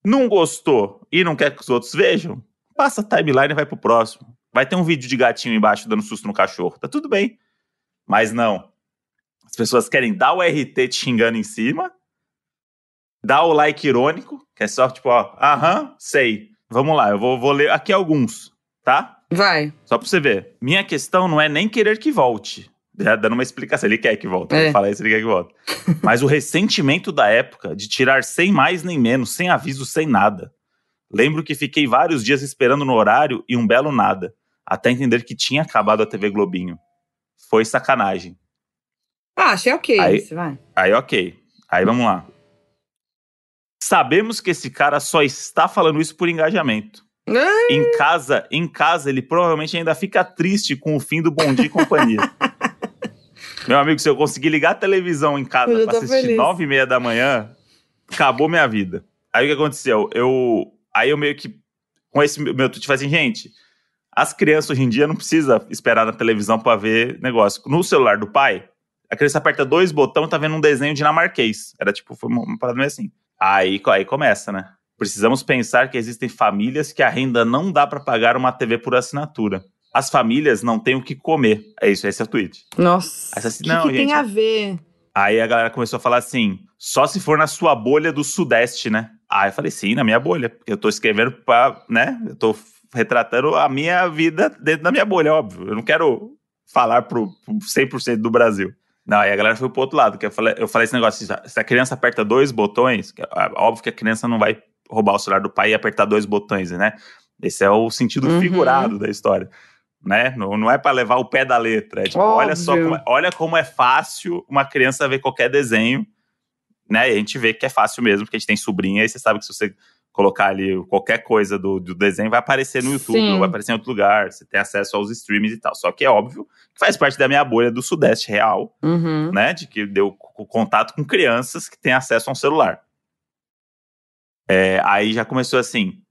Não gostou e não quer que os outros vejam? Passa a timeline e vai pro próximo. Vai ter um vídeo de gatinho embaixo dando susto no cachorro. Tá tudo bem. Mas não. As pessoas querem dar o RT te xingando em cima, dar o like irônico, que é só tipo, ó, aham, sei. Vamos lá, eu vou, vou ler aqui alguns, tá? Vai. Só pra você ver. Minha questão não é nem querer que volte. Já dando uma explicação. Ele quer que volte. É. Falar isso, ele quer que volte. Mas o ressentimento da época de tirar sem mais nem menos, sem aviso, sem nada. Lembro que fiquei vários dias esperando no horário e um belo nada, até entender que tinha acabado a TV Globinho. Foi sacanagem. Ah, achei ok aí, isso, vai. Aí, ok. Aí vamos lá. Sabemos que esse cara só está falando isso por engajamento. Em casa, em casa, ele provavelmente ainda fica triste com o fim do Bom Dia e Companhia. Meu amigo, se eu conseguir ligar a televisão em casa pra assistir nove e meia da manhã, acabou minha vida. Aí o que aconteceu? Eu. Aí eu meio que. Com esse meu tweet, falei assim, gente. As crianças hoje em dia não precisa esperar na televisão para ver negócio. No celular do pai, a criança aperta dois botões e tá vendo um desenho dinamarquês. Era tipo, foi uma parada meio assim. Aí, aí começa, né? Precisamos pensar que existem famílias que a renda não dá para pagar uma TV por assinatura as famílias não têm o que comer. É isso, esse é o tweet. Nossa. Aí assim, não, que, que gente, tem a ver? Aí a galera começou a falar assim: só se for na sua bolha do Sudeste, né? Aí eu falei, sim, na minha bolha. Porque eu tô escrevendo pra, né? Eu tô retratando a minha vida dentro da minha bolha, óbvio. Eu não quero falar pro, pro 100% do Brasil. Não, aí a galera foi pro outro lado, que eu falei, eu falei esse negócio, se a criança aperta dois botões, é óbvio que a criança não vai roubar o celular do pai e apertar dois botões, né? Esse é o sentido uhum. figurado da história né? Não, não é para levar o pé da letra. É tipo, olha só, como é, olha como é fácil uma criança ver qualquer desenho, né? E a gente vê que é fácil mesmo, porque a gente tem sobrinha e você sabe que se você colocar ali qualquer coisa do, do desenho vai aparecer no YouTube, Sim. vai aparecer em outro lugar, você tem acesso aos streams e tal. Só que é óbvio que faz parte da minha bolha do Sudeste real, uhum. né? De que deu contato com crianças que têm acesso a um celular. É, aí já começou assim,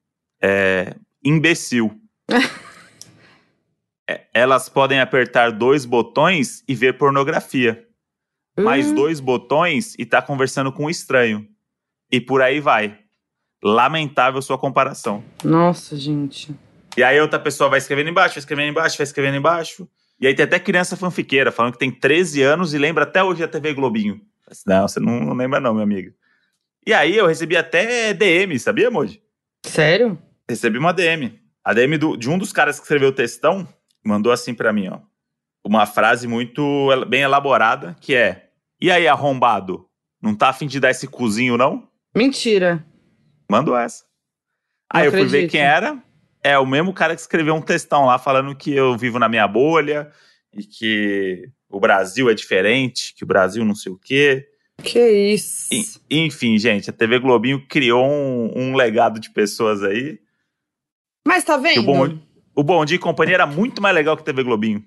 é, imbecil. É, elas podem apertar dois botões e ver pornografia. Uhum. Mais dois botões e tá conversando com um estranho. E por aí vai. Lamentável sua comparação. Nossa, gente. E aí outra pessoa vai escrevendo embaixo, vai escrevendo embaixo, vai escrevendo embaixo. E aí tem até criança fanfiqueira falando que tem 13 anos e lembra até hoje a TV Globinho. Não, você não, não lembra não, minha amiga. E aí eu recebi até DM, sabia, Moji? Sério? Recebi uma DM. A DM do, de um dos caras que escreveu o textão mandou assim para mim, ó. Uma frase muito bem elaborada, que é: E aí, arrombado? Não tá afim de dar esse cozinho, não? Mentira. Mandou essa. Não aí acredito. eu fui ver quem era. É o mesmo cara que escreveu um textão lá falando que eu vivo na minha bolha e que o Brasil é diferente, que o Brasil não sei o quê. Que isso. enfim, gente, a TV Globinho criou um, um legado de pessoas aí. Mas tá vendo? O Bom, o Bom Dia e Companhia era muito mais legal que a TV Globinho.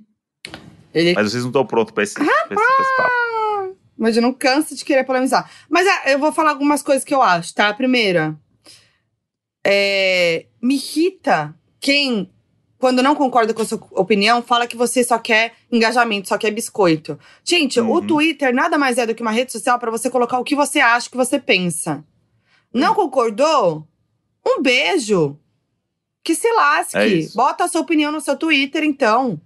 Ele... Mas vocês não estão prontos pra esse, pra esse, pra esse papo. Mas eu não canso de querer polemizar. Mas é, eu vou falar algumas coisas que eu acho, tá? A primeira, é, me irrita quem quando não concorda com a sua opinião, fala que você só quer engajamento, só quer biscoito. Gente, uhum. o Twitter nada mais é do que uma rede social para você colocar o que você acha, o que você pensa. Não concordou? Um beijo. Que se lasque. É Bota a sua opinião no seu Twitter, então.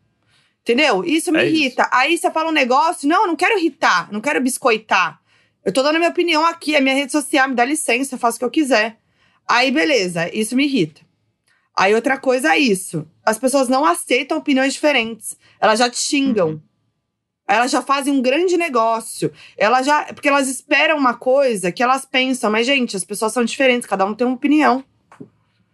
Entendeu? Isso me é irrita. Isso. Aí você fala um negócio, não, eu não quero irritar, não quero biscoitar. Eu tô dando a minha opinião aqui, é minha rede social, me dá licença, eu faço o que eu quiser. Aí, beleza, isso me irrita. Aí outra coisa é isso. As pessoas não aceitam opiniões diferentes. Elas já te xingam. Uhum. Elas já fazem um grande negócio. Elas já. Porque elas esperam uma coisa que elas pensam. Mas, gente, as pessoas são diferentes, cada um tem uma opinião.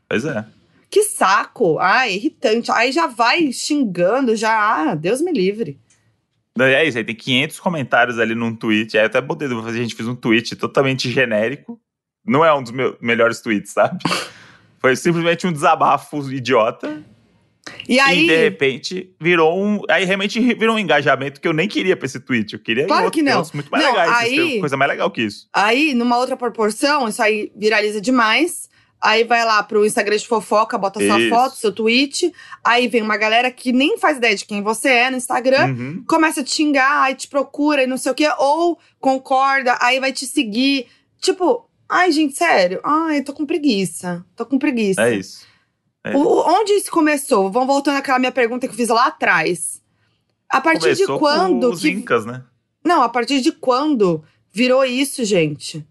Pois é. Que saco! Ai, irritante. Aí já vai xingando, já. Ah, Deus me livre. É isso, aí tem 500 comentários ali num tweet. Aí eu até botei, a gente fez um tweet totalmente genérico. Não é um dos meus melhores tweets, sabe? Foi simplesmente um desabafo idiota. E aí. E de repente virou um. Aí realmente virou um engajamento que eu nem queria pra esse tweet. Eu queria claro que não. muito mais não, legais. Aí, coisa mais legal que isso. Aí, numa outra proporção, isso aí viraliza demais. Aí vai lá pro Instagram de fofoca, bota sua Isso. foto, seu tweet. Aí vem uma galera que nem faz ideia de quem você é no Instagram, uhum. começa a te xingar, aí te procura e não sei o quê, ou concorda, aí vai te seguir. Tipo, ai, gente, sério. Ai, tô com preguiça. Tô com preguiça. É isso. É. O, onde isso começou? Vamos voltando àquela minha pergunta que eu fiz lá atrás. A partir começou de quando. Com os que... Incas, né? Não, a partir de quando virou isso, gente?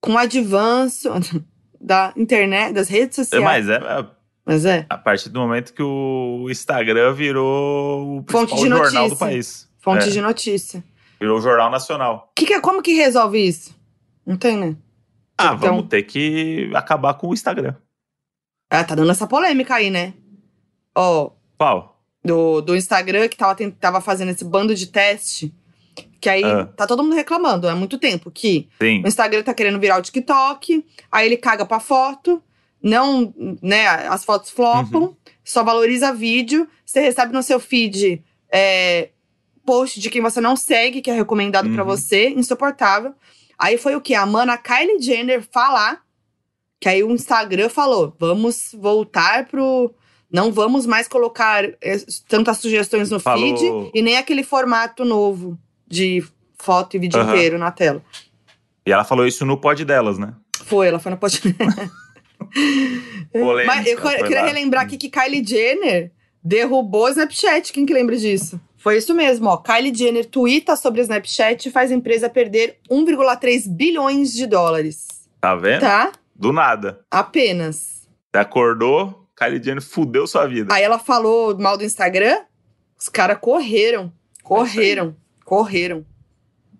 Com o avanço da internet, das redes sociais. Mas é, é, Mas é. A partir do momento que o Instagram virou o Fonte de jornal notícia. do país. Fonte é. de notícia. Virou o jornal nacional. Que que, é, como que resolve isso? Não tem, né? Ah, então... vamos ter que acabar com o Instagram. Ah, tá dando essa polêmica aí, né? Ó. Qual? Do, do Instagram que tava, tava fazendo esse bando de teste. Que aí ah. tá todo mundo reclamando há muito tempo que Sim. o Instagram tá querendo virar o TikTok, aí ele caga pra foto, não, né, as fotos flopam, uhum. só valoriza vídeo, você recebe no seu feed é, post de quem você não segue, que é recomendado uhum. para você, insuportável. Aí foi o que? A mana Kylie Jenner falar que aí o Instagram falou: vamos voltar pro. Não vamos mais colocar é, tantas sugestões no falou. feed e nem aquele formato novo de foto e vídeo uhum. inteiro na tela. E ela falou isso no pod delas, né? Foi, ela foi no pod. Polêmica, Mas eu, eu queria lá. relembrar aqui que Kylie Jenner derrubou o Snapchat. Quem que lembra disso? Foi isso mesmo, ó. Kylie Jenner twitta sobre o Snapchat e faz a empresa perder 1,3 bilhões de dólares. Tá vendo? Tá? Do nada. Apenas. Você acordou, Kylie Jenner fudeu sua vida. Aí ela falou mal do Instagram, os caras correram. Correram. Correram.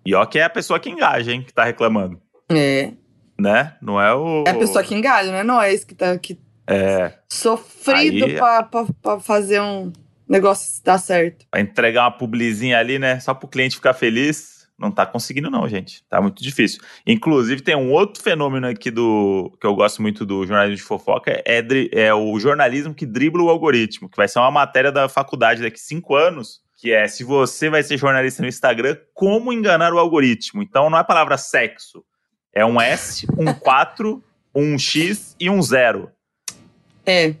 E ó que é a pessoa que engaja, hein, que tá reclamando. É. Né? Não é o. É a pessoa que engaja, não é nós que tá que é. sofrido Aí... pra, pra, pra fazer um negócio dar certo. Pra entregar uma publizinha ali, né? Só pro cliente ficar feliz. Não tá conseguindo, não, gente. Tá muito difícil. Inclusive, tem um outro fenômeno aqui do que eu gosto muito do jornalismo de fofoca, é, é o jornalismo que dribla o algoritmo, que vai ser uma matéria da faculdade daqui cinco anos, que é se você vai ser jornalista no Instagram, como enganar o algoritmo. Então não é a palavra sexo. É um S, um 4, um X e um zero. É.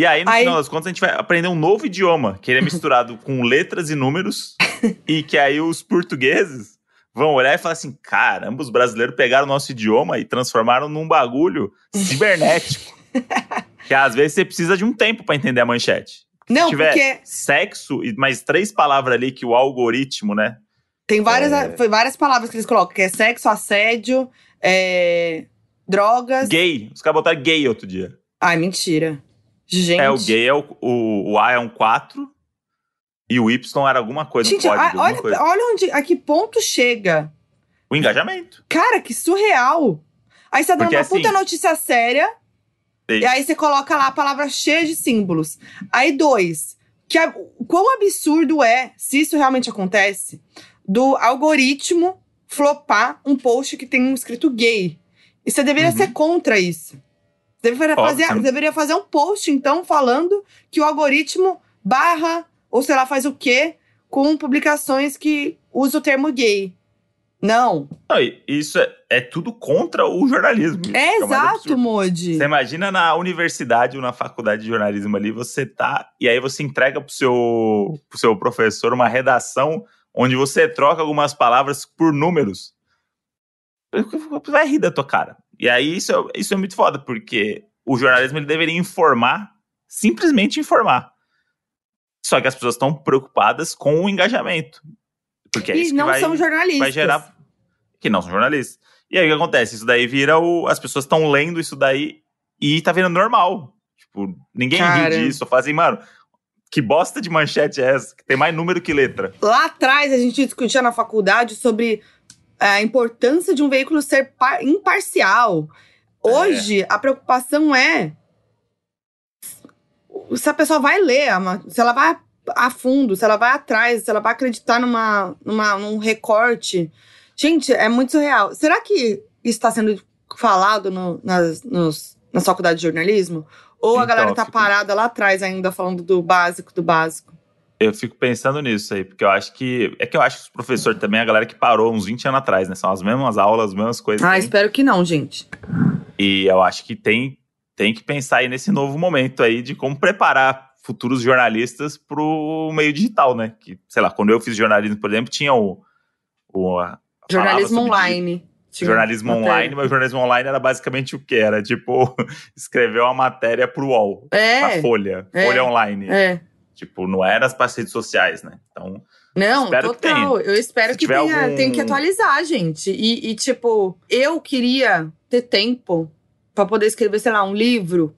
E aí, no aí... final das contas, a gente vai aprender um novo idioma, que ele é misturado com letras e números, e que aí os portugueses vão olhar e falar assim: caramba, os brasileiros pegaram o nosso idioma e transformaram num bagulho cibernético. que às vezes você precisa de um tempo para entender a manchete. Não, Se tiver porque sexo e mais três palavras ali que o algoritmo, né? tem várias, foi várias palavras que eles colocam, que é sexo, assédio, é, drogas. Gay. Os caras botaram gay outro dia. Ai, mentira. Gente. É, o gay é o, o, o A é um 4 e o Y era alguma coisa, Gente, um código, a- olha, coisa. olha onde, a que ponto chega. O engajamento. Cara, que surreal. Aí você tá dando Porque uma assim- puta notícia séria, Sim. e aí você coloca lá a palavra cheia de símbolos. Aí, dois, que a, quão absurdo é, se isso realmente acontece, do algoritmo flopar um post que tem um escrito gay. E você deveria Uhum. ser contra isso. Você deveria, Óbvio, fazer, você deveria fazer um post, então, falando que o algoritmo barra, ou sei lá, faz o quê, com publicações que usam o termo gay. Não. Não, isso é, é tudo contra o jornalismo. É exato, absurdo. Modi. Você imagina na universidade ou na faculdade de jornalismo ali, você tá. E aí você entrega pro seu, pro seu professor uma redação onde você troca algumas palavras por números. Vai rir da tua cara. E aí isso é, isso é muito foda, porque o jornalismo ele deveria informar, simplesmente informar. Só que as pessoas estão preocupadas com o engajamento. Porque é e isso que não vai, são jornalistas. vai gerar. Que não são jornalistas. E aí o que acontece? Isso daí vira o. As pessoas estão lendo isso daí e tá virando normal. Tipo, ninguém Cara. ri disso. Fala assim, mano, que bosta de manchete é essa? Que tem mais número que letra. Lá atrás, a gente discutia na faculdade sobre a importância de um veículo ser par- imparcial. Hoje, a preocupação é se a pessoa vai ler, se ela vai a fundo, se ela vai atrás, se ela vai acreditar numa, numa, num recorte. Gente, é muito surreal. Será que isso está sendo falado no, nas, nos, na faculdade de jornalismo? Ou a galera tá parada lá atrás ainda falando do básico, do básico? Eu fico pensando nisso aí, porque eu acho que. É que eu acho que os professores também, é a galera que parou uns 20 anos atrás, né? São as mesmas aulas, as mesmas coisas. Ah, assim. espero que não, gente. E eu acho que tem, tem que pensar aí nesse novo momento aí de como preparar futuros jornalistas pro meio digital, né? Que, sei lá, quando eu fiz jornalismo, por exemplo, tinha o. o a- Jornalismo online. Tinha jornalismo matéria. online, mas o jornalismo online era basicamente o que? Era tipo, escrever uma matéria pro UOL, É, Folha, é, Folha online. é. Tipo, não era as para redes sociais, né? Então, Não, Espero que total. Eu espero Se que tenha, algum- tem que atualizar, gente. E, e, tipo, eu queria ter tempo pra poder escrever, sei lá, um livro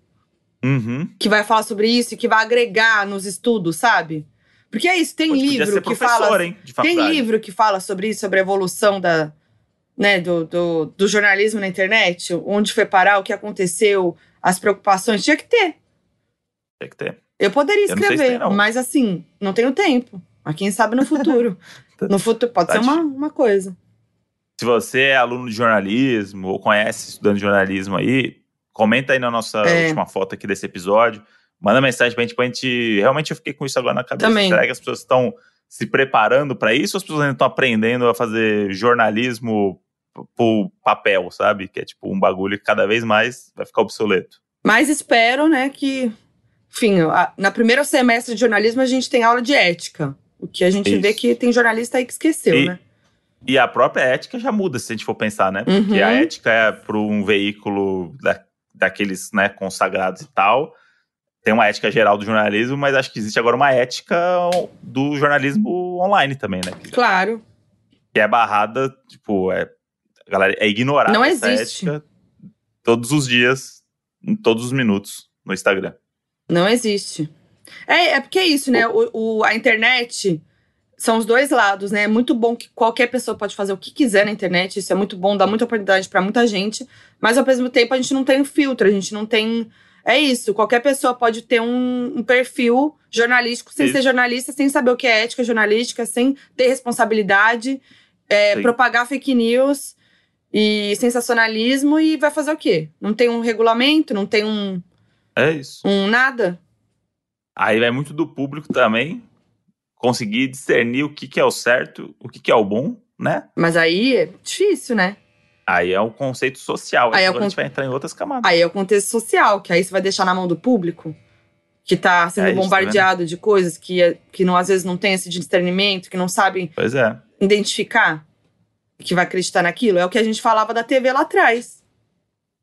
uhum. que vai falar sobre isso e que vai agregar nos estudos, sabe? Porque é isso, tem Pô, livro que fala. hein, Tem livro que fala sobre isso, sobre a evolução da, né, do, do, do jornalismo na internet, onde foi parar, o que aconteceu, as preocupações. Tinha que ter. Tem que ter. Eu poderia Eu se escrever, tem, não. mas assim, não tenho tempo. Mas quem sabe no futuro. no futuro pode Tá ser uma, uma coisa. Se você é aluno de jornalismo ou conhece estudante de jornalismo aí, comenta aí na nossa É. última foto aqui desse episódio. Manda mensagem pra gente, pra gente. Realmente eu fiquei com isso agora na cabeça. Também. Será que as pessoas estão se preparando pra isso ou as pessoas ainda estão aprendendo a fazer jornalismo por papel, sabe? Que é tipo um bagulho que cada vez mais vai ficar obsoleto. Mas espero, né, que. Enfim, a- na primeiro semestre de jornalismo a gente tem aula de ética. O que a gente Isso. vê que tem jornalista aí que esqueceu, E- né? E a própria ética já muda, se a gente for pensar, né? Uhum. Porque a ética é para um veículo da, daqueles né, consagrados e tal. Tem uma ética geral do jornalismo, mas acho que existe agora uma ética do jornalismo online também, né? Claro. que é barrada, tipo, é, a galera, é ignorada Não essa existe. ética todos os dias, em todos os minutos, no Instagram. Não existe. É, é porque é isso, né? O, o- a internet são os dois lados, né? É muito bom que qualquer pessoa pode fazer o que quiser na internet. Isso é muito bom, dá muita oportunidade pra muita gente. Mas ao mesmo tempo a gente não tem um filtro, a gente não tem. É isso, qualquer pessoa pode ter um, um perfil jornalístico sem Isso. ser jornalista, sem saber o que é ética jornalística, sem ter responsabilidade, é, propagar fake news e sensacionalismo e vai fazer o quê? Não tem um regulamento, não tem um, É isso. um nada? Aí vai muito do público também conseguir discernir o que, que é o certo, o que, que é o bom, né? Mas aí é difícil, né? Aí é um conceito social. Aí é o agora a con- gente vai entrar em outras camadas. Aí é o contexto social, que aí você vai deixar na mão do público, que tá sendo É isso, tá bombardeado de coisas que, é- que não, às vezes não tem esse discernimento, que não sabem é. identificar, que vai acreditar naquilo. É o que a gente falava da TV lá atrás.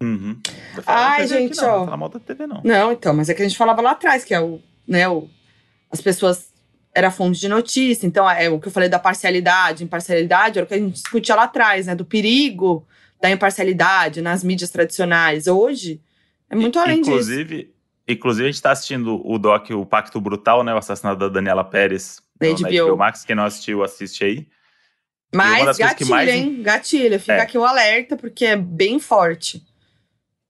Uhum. Ai, gente, não, ó. Não mal da TV, não. Não, então, mas é que a gente falava lá atrás, que é o, né, o, as pessoas era fonte de notícia, então é o que eu falei da parcialidade, imparcialidade, era o que a gente discutia lá atrás, né, do perigo da imparcialidade nas mídias tradicionais. Hoje é muito além inclusive, disso. Inclusive, a gente está assistindo o doc O Pacto Brutal, né, o assassinato da Daniela Pérez, da HBO. Max, quem não assistiu, assiste aí. Mas gatilha, mais... hein? Gatilha. Fica é. aqui o alerta, porque é bem forte.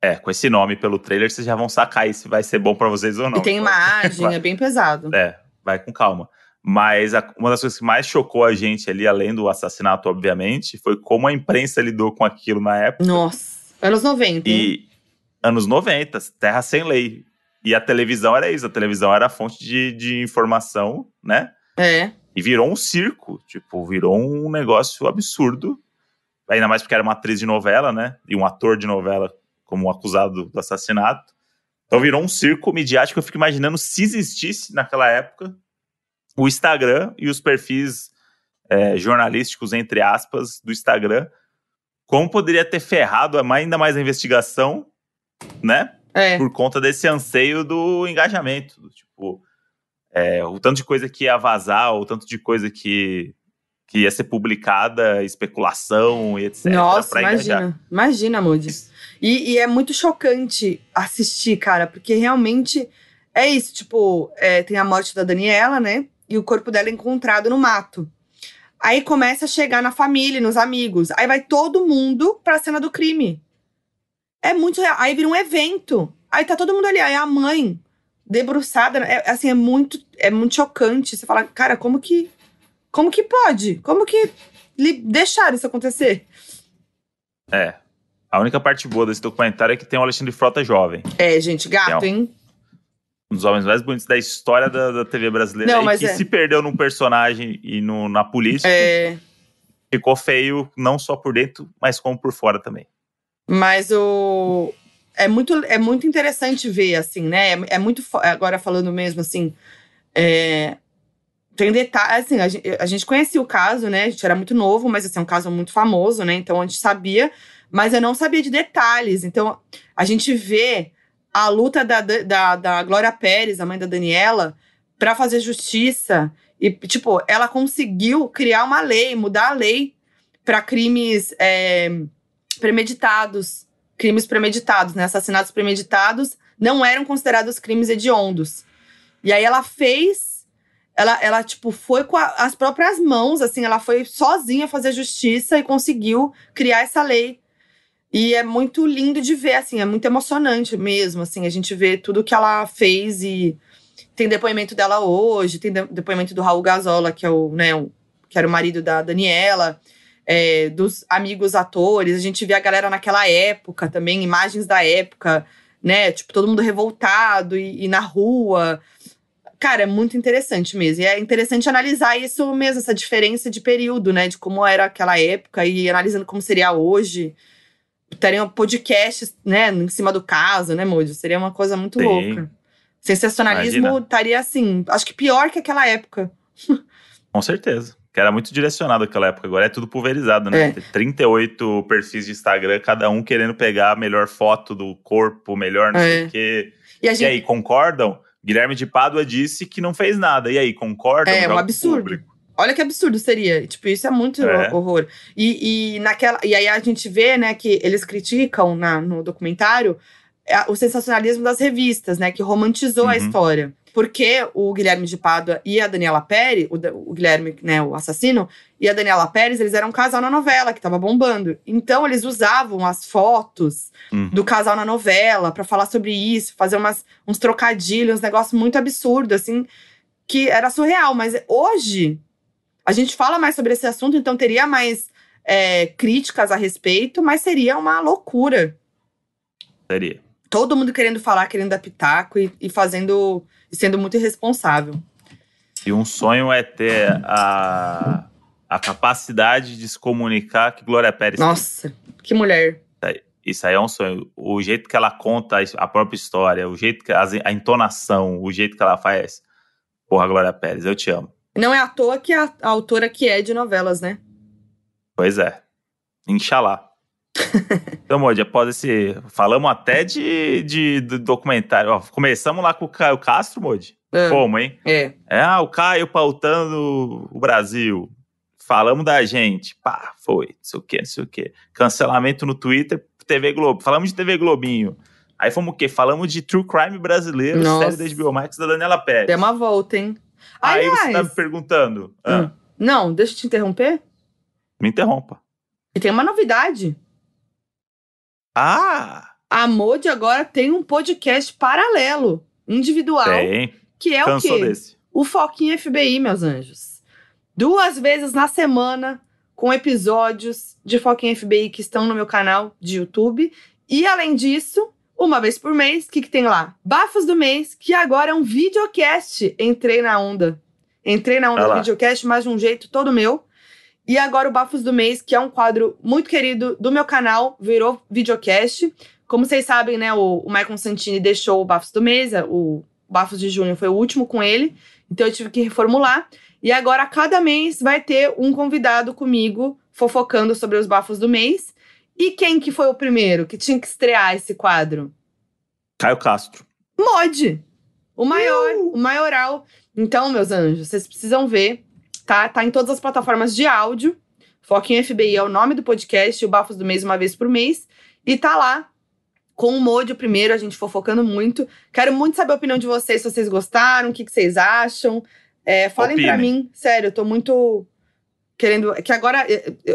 É, com esse nome pelo trailer, vocês já vão sacar aí se vai ser bom para vocês ou não. E tem imagem, é bem pesado. É, vai com calma. Mas a, uma das coisas que mais chocou a gente ali, além do assassinato, obviamente, foi como a imprensa lidou com aquilo na época. Nossa, anos 90. E anos 90, terra sem lei. E a televisão era isso, a televisão era a fonte de, de informação, né? É. E virou um circo, tipo, virou um negócio absurdo. Ainda mais porque era uma atriz de novela, né? E um ator de novela como acusado do assassinato. Então virou um circo midiático. Eu fico imaginando se existisse naquela época o Instagram e os perfis é, jornalísticos, entre aspas, do Instagram, como poderia ter ferrado ainda mais a investigação, né? É. Por conta desse anseio do engajamento. Do, tipo, é, o tanto de coisa que ia vazar, o tanto de coisa que, que ia ser publicada, especulação e etc. Nossa, imagina. Engajar. Imagina, Moody. E, e, é muito chocante assistir, cara, porque realmente é isso. Tipo, é, tem a morte da Daniela, né? E o corpo dela é encontrado no mato. Aí começa a chegar na família, nos amigos. Aí vai todo mundo pra cena do crime. É muito real. Aí vira um evento. Aí tá todo mundo ali. Aí a mãe, debruçada, é, assim, é muito, é muito chocante. Você fala, cara, como que. Como que pode? Como que deixaram isso acontecer? É. A única parte boa desse documentário é que tem o Alexandre Frota jovem. É, gente, gato, é um, hein? Um dos homens mais bonitos da história da, da TV brasileira. Não, mas que é. se perdeu num personagem e no, na política. É. Ficou feio, não só por dentro, mas como por fora também. Mas o. É muito, é muito interessante ver, assim, né? É, é muito. Agora falando mesmo, assim. É, tem detalhes. Assim, a gente, a gente conhecia o caso, né? A gente era muito novo, mas assim, é um caso muito famoso, né? Então a gente sabia, mas eu não sabia de detalhes. Então a gente vê a luta da, da, da Glória Pérez, a mãe da Daniela, para fazer justiça. E, tipo, ela conseguiu criar uma lei, mudar a lei para crimes. É, premeditados, crimes premeditados, né? Assassinatos premeditados não eram considerados crimes hediondos. E aí ela fez, ela, ela tipo, foi com a, as próprias mãos, assim, ela foi sozinha fazer justiça e conseguiu criar essa lei. E é muito lindo de ver, assim, é muito emocionante mesmo, assim, a gente vê tudo que ela fez e tem depoimento dela hoje, tem depoimento do Raul Gazola, que é o, né, o, que era o marido da Daniela é, dos amigos atores. A gente vê a galera naquela época também, imagens da época, né? Tipo, todo mundo revoltado e, e na rua. Cara, é muito interessante mesmo. E é interessante analisar isso mesmo, essa diferença de período, né? De como era aquela época e analisando como seria hoje. Teriam podcasts, né, em cima do caso, né, Moody? Seria uma coisa muito Sim. louca. Sensacionalismo estaria assim, acho que pior que aquela época. Com certeza que era muito direcionado naquela época, agora é tudo pulverizado, né? É. 38 perfis de Instagram, cada um querendo pegar a melhor foto do corpo, melhor não é. sei o quê. E, gente... e, aí, concordam? Guilherme de Pádua disse que não fez nada. E aí, concordam? É, um absurdo. Público. Olha que absurdo seria. Tipo, isso é muito é. horror. E, e, naquela, e aí a gente vê, né, que eles criticam na, no documentário o sensacionalismo das revistas, né, que romantizou uhum. a história porque o Guilherme de Pádua e a Daniela Pérez, o, o, Guilherme, né, o assassino, e a Daniela Pérez, eles eram um casal na novela que tava bombando. Então eles usavam as fotos uhum. do casal na novela para falar sobre isso, fazer umas, uns trocadilhos, uns negócios muito absurdos, assim, que era surreal. Mas hoje a gente fala mais sobre esse assunto, então teria mais é, críticas a respeito, mas seria uma loucura. Seria. Todo mundo querendo falar, querendo dar pitaco e, e fazendo e sendo muito irresponsável. E um sonho é ter a, a capacidade de se comunicar que Glória Pérez Nossa, que mulher. Isso aí é um sonho. O jeito que ela conta a própria história, o jeito que a, a entonação, o jeito que ela faz. Porra, Glória Pérez, eu te amo. Não é à toa que a, a autora que é de novelas, né? Pois é. Inxalá. Então, Modi, após esse. Falamos até de, de, de documentário. Ó, começamos lá com o Caio Castro, Modi. É. Como, hein? É. É, ah, o Caio pautando o Brasil. Falamos da gente. Pá, foi. Não sei o quê, não sei o quê. Cancelamento no Twitter, TV Globo. Falamos de TV Globinho. Aí fomos o quê? Falamos de True Crime brasileiro, Nossa. série da HBO Max da Daniela Pérez. Deu uma volta, hein? Aí Aliás, você tá me perguntando. Ah. Hum. Não, deixa eu te interromper. Me interrompa. E tem uma novidade. Ah! A Modi agora tem um podcast paralelo, individual. Tem. Que é Cansou o quê? Desse. O Foquinha FBI, meus anjos. Duas vezes na semana, com episódios de Foquinha FBI que estão no meu canal de YouTube. E além disso, uma vez por mês, o que, que tem lá? Bafos do mês, que agora é um videocast. Entrei na onda. Entrei na onda do videocast, mas de um jeito todo meu. E agora o Bafos do Mês, que é um quadro muito querido do meu canal, virou videocast. Como vocês sabem, né, o, o Michael Santini deixou o Bafos do Mês, é, o Bafos de Junho foi o último com ele, então eu tive que reformular. E agora, a cada mês, vai ter um convidado comigo fofocando sobre os bafos do mês. E quem que foi o primeiro que tinha que estrear esse quadro? Caio Castro. Mod! O maior, uh! o maioral. Então, meus anjos, vocês precisam ver tá? Tá em todas as plataformas de áudio. Foca em FBI é o nome do podcast, o Bafos do Mês uma vez por mês. E tá lá com o Modio primeiro, a gente fofocando muito. Quero muito saber a opinião de vocês, se vocês gostaram, o que, que vocês acham. É, falem para mim, sério, eu tô muito querendo. Que agora,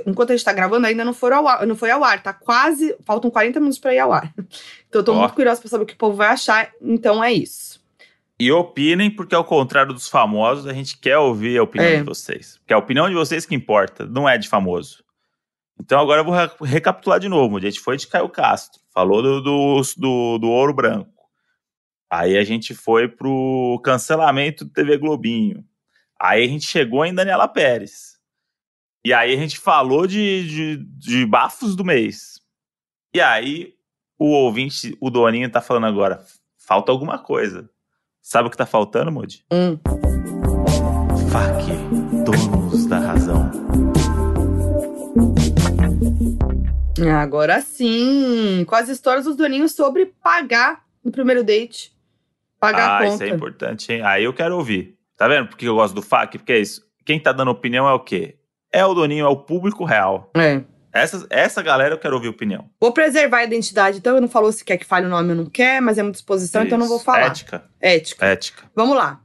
enquanto a gente tá gravando, ainda não, foram ao ar, não foi ao ar, tá quase. Faltam 40 minutos para ir ao ar. Então eu tô oh. muito curiosa pra saber o que o povo vai achar. Então é isso. E opinem, porque ao contrário dos famosos, a gente quer ouvir a opinião é. de vocês. Porque é a opinião de vocês que importa, não é de famoso. Então agora eu vou recapitular de novo. A gente foi de Caio Castro, falou do, do, do, do Ouro Branco. Aí a gente foi pro cancelamento do TV Globinho. Aí a gente chegou em Daniela Pérez. E aí a gente falou de, de, de bafos do mês. E aí o ouvinte, o Doninho, tá falando agora, falta alguma coisa. Sabe o que tá faltando, Moody? Hum. FAC, donos da razão. Agora sim, com as histórias dos doninhos sobre pagar no primeiro date. Pagar ah, a conta. isso é importante, hein? Aí eu quero ouvir. Tá vendo por que eu gosto do FAC? Porque é isso. Quem tá dando opinião é o quê? É o doninho, é o público real. É. Essa, essa galera eu quero ouvir opinião. Vou preservar a identidade, então eu não falou se quer que fale o nome ou não quer, mas é muita exposição, Isso. então eu não vou falar. Ética. Ética. Ética. Vamos lá.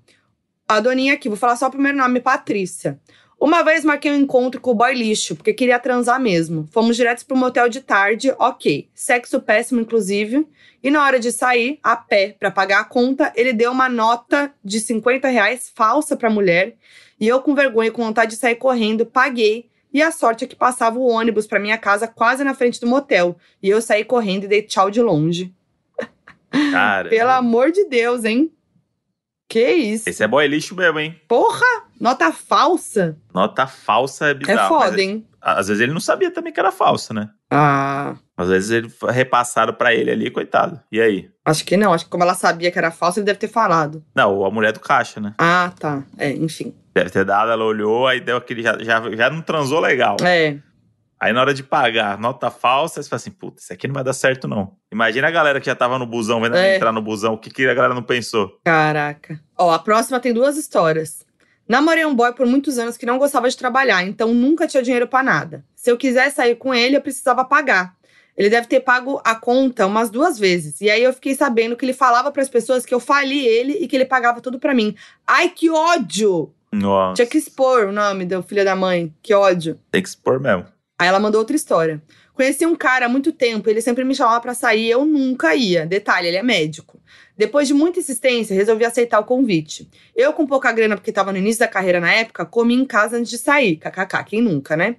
A doninha aqui, vou falar só o primeiro nome, Patrícia. Uma vez marquei um encontro com o boy lixo, porque queria transar mesmo. Fomos diretos pro motel de tarde, ok. Sexo péssimo, inclusive. E na hora de sair, a pé, para pagar a conta, ele deu uma nota de 50 reais falsa pra mulher. E eu, com vergonha, com vontade de sair correndo, paguei e a sorte é que passava o ônibus para minha casa quase na frente do motel. E eu saí correndo e dei tchau de longe. Cara. Pelo amor de Deus, hein? Que isso? Esse é boy lixo mesmo, hein? Porra! Nota falsa. Nota falsa é bizarro. É foda, hein? Às vezes ele não sabia também que era falsa, né? Ah. Às vezes ele repassaram para ele ali, coitado. E aí? Acho que não. Acho que como ela sabia que era falsa, ele deve ter falado. Não, a mulher do caixa, né? Ah, tá. É, enfim. Deve ter dado, ela olhou, aí deu aquele. Já, já, já não transou legal. É. Aí na hora de pagar nota falsa, você fala assim, puta, isso aqui não vai dar certo, não. Imagina a galera que já tava no busão, vendo é. entrar no busão, o que, que a galera não pensou? Caraca. Ó, a próxima tem duas histórias. Namorei um boy por muitos anos que não gostava de trabalhar, então nunca tinha dinheiro para nada. Se eu quisesse sair com ele, eu precisava pagar. Ele deve ter pago a conta umas duas vezes. E aí eu fiquei sabendo que ele falava para as pessoas que eu fali ele e que ele pagava tudo para mim. Ai, que ódio! Nossa. Tinha que expor o nome do filho da mãe. Que ódio. Tem que expor mesmo. Aí ela mandou outra história. Conheci um cara há muito tempo, ele sempre me chamava para sair, eu nunca ia. Detalhe, ele é médico. Depois de muita insistência, resolvi aceitar o convite. Eu, com pouca grana, porque estava no início da carreira na época, comi em casa antes de sair. KKK, quem nunca, né?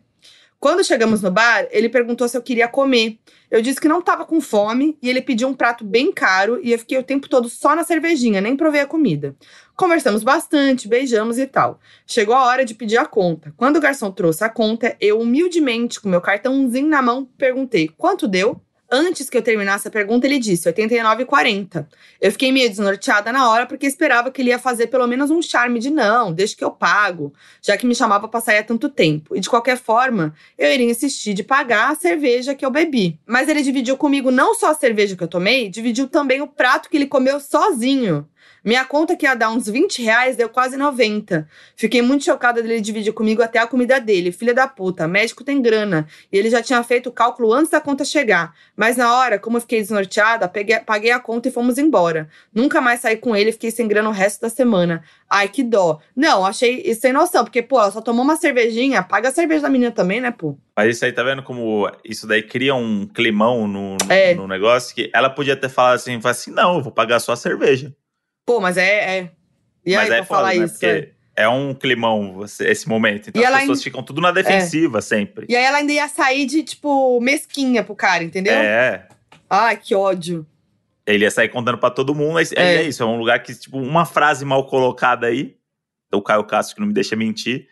Quando chegamos no bar, ele perguntou se eu queria comer. Eu disse que não estava com fome e ele pediu um prato bem caro e eu fiquei o tempo todo só na cervejinha, nem provei a comida. Conversamos bastante, beijamos e tal. Chegou a hora de pedir a conta. Quando o garçom trouxe a conta, eu humildemente, com meu cartãozinho na mão, perguntei: quanto deu? Antes que eu terminasse a pergunta, ele disse 89,40. Eu fiquei meio desnorteada na hora porque esperava que ele ia fazer pelo menos um charme de não, deixa que eu pago, já que me chamava pra sair há tanto tempo. E de qualquer forma, eu iria insistir de pagar a cerveja que eu bebi. Mas ele dividiu comigo não só a cerveja que eu tomei, dividiu também o prato que ele comeu sozinho. Minha conta que ia dar uns 20 reais deu quase 90. Fiquei muito chocada dele dividir comigo até a comida dele. Filha da puta, médico tem grana. E ele já tinha feito o cálculo antes da conta chegar. Mas na hora, como eu fiquei desnorteada, peguei, paguei a conta e fomos embora. Nunca mais saí com ele e fiquei sem grana o resto da semana. Ai, que dó. Não, achei isso sem noção, porque, pô, ela só tomou uma cervejinha, paga a cerveja da menina também, né, pô? Mas isso aí, tá vendo como isso daí cria um climão no, no, é. no negócio que ela podia ter falado assim, assim, não, eu vou pagar só a cerveja. Pô, mas é. é... E mas aí, é falar né? isso? Porque é. é um climão esse momento. Então e as pessoas ficam tudo na defensiva é. sempre. E aí ela ainda ia sair de, tipo, mesquinha pro cara, entendeu? É. Ai, que ódio. Ele ia sair contando pra todo mundo. É. é isso, é um lugar que, tipo, uma frase mal colocada aí, o Caio Castro que não me deixa mentir,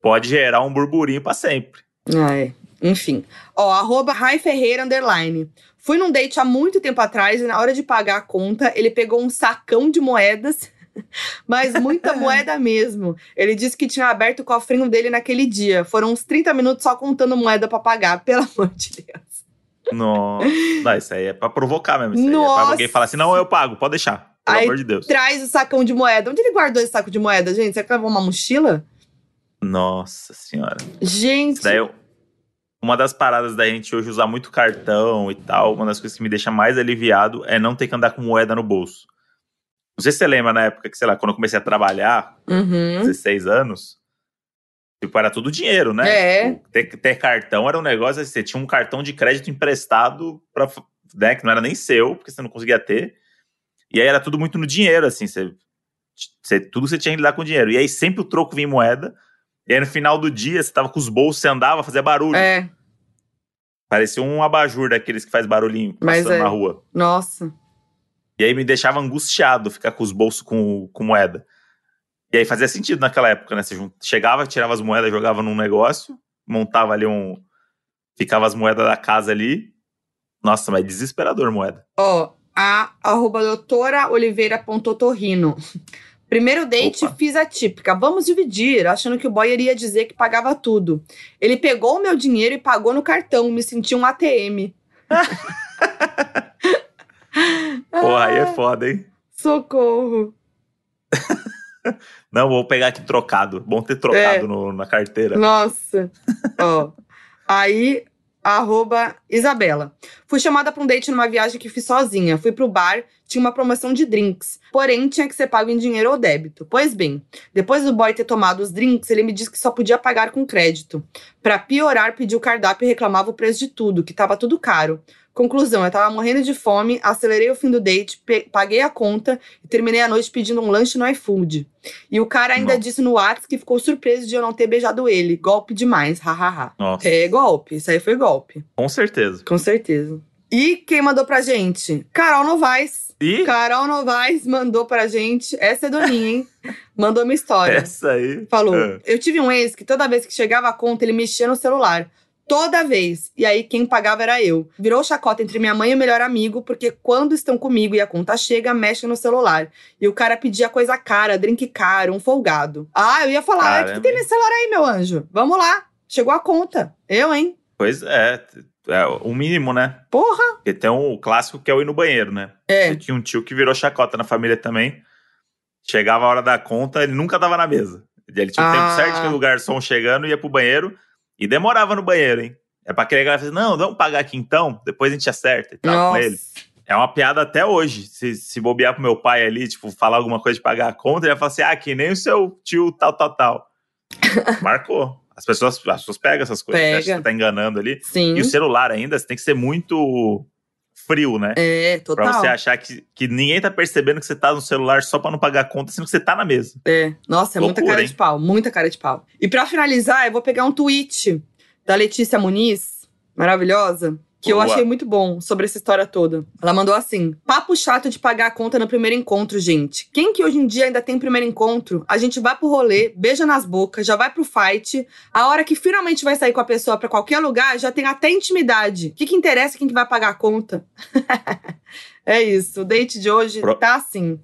pode gerar um burburinho pra sempre. Ah, é. Enfim. Ó, arroba Rai Ferreira, underline. Fui num date há muito tempo atrás e na hora de pagar a conta, ele pegou um sacão de moedas, mas muita moeda mesmo. Ele disse que tinha aberto o cofrinho dele naquele dia. Foram uns 30 minutos só contando moeda para pagar, pelo amor de Deus. Nossa, não, isso aí é pra provocar mesmo. Isso Nossa. aí é pra alguém falar assim: não, eu pago, pode deixar. Pelo aí, amor de Deus. Traz o sacão de moeda. Onde ele guardou esse saco de moeda, gente? Será que levou uma mochila? Nossa senhora. Gente. Isso daí eu, uma das paradas da gente hoje usar muito cartão e tal, uma das coisas que me deixa mais aliviado é não ter que andar com moeda no bolso. Não sei se você lembra na época que, sei lá, quando eu comecei a trabalhar, uhum. 16 anos, tipo, era tudo dinheiro, né? É. Tipo, ter, ter cartão era um negócio, assim, você tinha um cartão de crédito emprestado, pra, né, que não era nem seu, porque você não conseguia ter. E aí era tudo muito no dinheiro, assim, você, você, tudo você tinha que lidar com dinheiro. E aí sempre o troco vinha em moeda, e aí no final do dia, você tava com os bolsos, você andava, fazia barulho. É. Parecia um abajur daqueles que faz barulhinho Mas passando é. na rua. Nossa. E aí me deixava angustiado ficar com os bolsos com, com moeda. E aí fazia sentido naquela época, né? Você chegava, tirava as moedas, jogava num negócio, montava ali um. Ficava as moedas da casa ali. Nossa, mas desesperador moeda. Ó, oh, a arroba doutora oliveira.torrino. Primeiro date, Opa. fiz a típica. Vamos dividir, achando que o boy iria dizer que pagava tudo. Ele pegou o meu dinheiro e pagou no cartão. Me senti um ATM. Porra, aí é foda, hein? Socorro. Não, vou pegar aqui trocado. Bom ter trocado é. no, na carteira. Nossa. Ó. Aí arroba Isabela. Fui chamada para um date numa viagem que fiz sozinha. Fui pro bar, tinha uma promoção de drinks. Porém, tinha que ser pago em dinheiro ou débito. Pois bem, depois do boy ter tomado os drinks, ele me disse que só podia pagar com crédito. Para piorar, pediu o cardápio e reclamava o preço de tudo, que tava tudo caro. Conclusão, eu tava morrendo de fome, acelerei o fim do date, paguei a conta e terminei a noite pedindo um lanche no iFood. E o cara ainda Nossa. disse no WhatsApp que ficou surpreso de eu não ter beijado ele. Golpe demais, hahaha. Nossa. É golpe, isso aí foi golpe. Com certeza. Com certeza. E quem mandou pra gente? Carol Novaes. E? Carol Novaes mandou pra gente. Essa é Doninha, hein? mandou uma história. Essa aí. Falou: é. Eu tive um ex que toda vez que chegava a conta, ele mexia no celular toda vez. E aí quem pagava era eu. Virou chacota entre minha mãe e o melhor amigo, porque quando estão comigo e a conta chega, mexe no celular. E o cara pedia coisa cara, drink caro, um folgado. Ah, eu ia falar, o que tem nesse celular aí, meu anjo? Vamos lá. Chegou a conta. Eu, hein? Pois é. É o mínimo, né? Porra! Porque tem um clássico que é o ir no banheiro, né? É. Eu tinha um tio que virou chacota na família também. Chegava a hora da conta, ele nunca tava na mesa. Ele tinha o ah. tempo certo que o garçom chegando, ia pro banheiro e demorava no banheiro, hein? É pra aquele galera não, vamos pagar aqui então, depois a gente acerta e tal Nossa. com ele. É uma piada até hoje. Se, se bobear pro meu pai ali, tipo, falar alguma coisa de pagar a conta, ele vai falar assim: ah, que nem o seu tio tal, tal, tal. Marcou. As pessoas, as pessoas pegam essas coisas. Pega. Você tá enganando ali. Sim. E o celular ainda, você tem que ser muito frio, né? É, total. Pra você achar que, que ninguém tá percebendo que você tá no celular só pra não pagar a conta, sendo que você tá na mesa. É. Nossa, é Loucura, muita cara hein? de pau. Muita cara de pau. E pra finalizar, eu vou pegar um tweet da Letícia Muniz, maravilhosa, que Boa. eu achei muito bom sobre essa história toda. Ela mandou assim: Papo chato de pagar a conta no primeiro encontro, gente. Quem que hoje em dia ainda tem primeiro encontro? A gente vai pro rolê, beija nas bocas, já vai pro fight. A hora que finalmente vai sair com a pessoa para qualquer lugar, já tem até intimidade. O que, que interessa quem que vai pagar a conta? é isso. O date de hoje Pro... tá assim.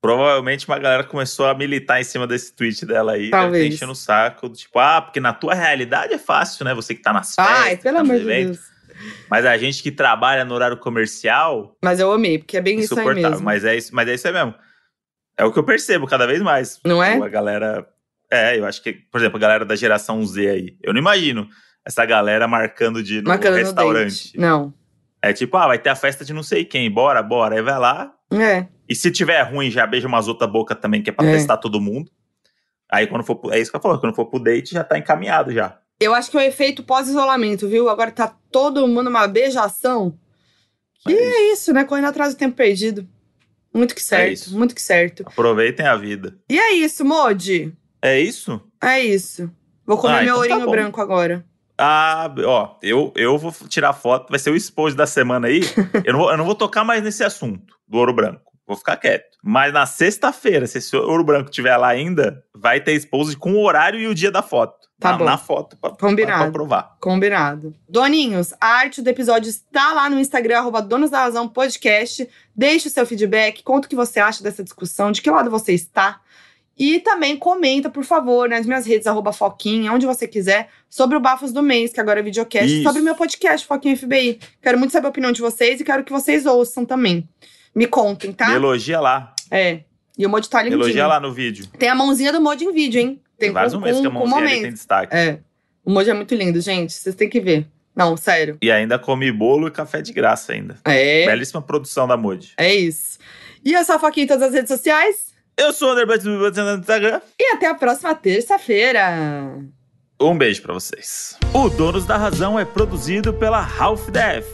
Provavelmente uma galera começou a militar em cima desse tweet dela aí, Talvez. enchendo o saco, tipo, ah, porque na tua realidade é fácil, né? Você que tá nas festas, Ai, pelo tá amor de Deus. Mas a gente que trabalha no horário comercial. Mas eu amei, porque é bem isso aí mesmo. Mas é isso, mas é isso aí mesmo. É o que eu percebo cada vez mais. Não é? A galera. É, eu acho que, por exemplo, a galera da geração Z aí. Eu não imagino essa galera marcando de no marcando restaurante. No não. É tipo, ah, vai ter a festa de não sei quem, bora, bora. Aí vai lá. É. E se tiver ruim, já beija umas outras bocas também, que é pra é. testar todo mundo. Aí quando for. É isso que eu falo, quando for pro date já tá encaminhado já. Eu acho que é o efeito pós-isolamento, viu? Agora tá todo mundo uma beijação. E é, é isso, né? Correndo atrás do tempo perdido. Muito que é certo, é muito que certo. Aproveitem a vida. E é isso, Modi. É isso? É isso. Vou comer ah, meu então tá ourinho tá branco agora. Ah, ó, eu, eu vou tirar foto, vai ser o expose da semana aí. eu, não vou, eu não vou tocar mais nesse assunto do ouro branco. Vou ficar quieto. Mas na sexta-feira, se esse ouro branco tiver lá ainda, vai ter expose com o horário e o dia da foto. Tá na, bom. Na foto, pra, Combinado. Pra, provar. Combinado. Doninhos, a arte do episódio está lá no Instagram, arroba Donos da Razão Podcast. Deixe o seu feedback, conta o que você acha dessa discussão, de que lado você está. E também comenta, por favor, nas minhas redes, arroba Foquinha, onde você quiser, sobre o Bafos do Mês, que agora é videocast, Isso. sobre o meu podcast, Foquinha FBI. Quero muito saber a opinião de vocês e quero que vocês ouçam também. Me contem, tá? Me elogia lá. É. E o Mod tá lindinho. Elogia lá no vídeo. Tem a mãozinha do Mod em vídeo, hein? Tem vários um mês que a mãozinha tem destaque. É. O Mod é muito lindo, gente. Vocês têm que ver. Não, sério. E ainda come bolo e café de graça ainda. É. Belíssima produção da Mod. É isso. E eu sou a Foquinha em todas as redes sociais. Eu sou o André no Instagram. E até a próxima terça-feira. Um beijo para vocês. O Donos da Razão é produzido pela Half Def.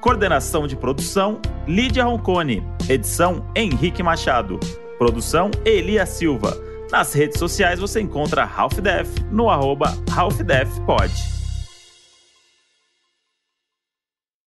Coordenação de produção, Lídia Roncone. Edição, Henrique Machado. Produção, Elia Silva. Nas redes sociais você encontra Half Def no arroba Half Def Pod.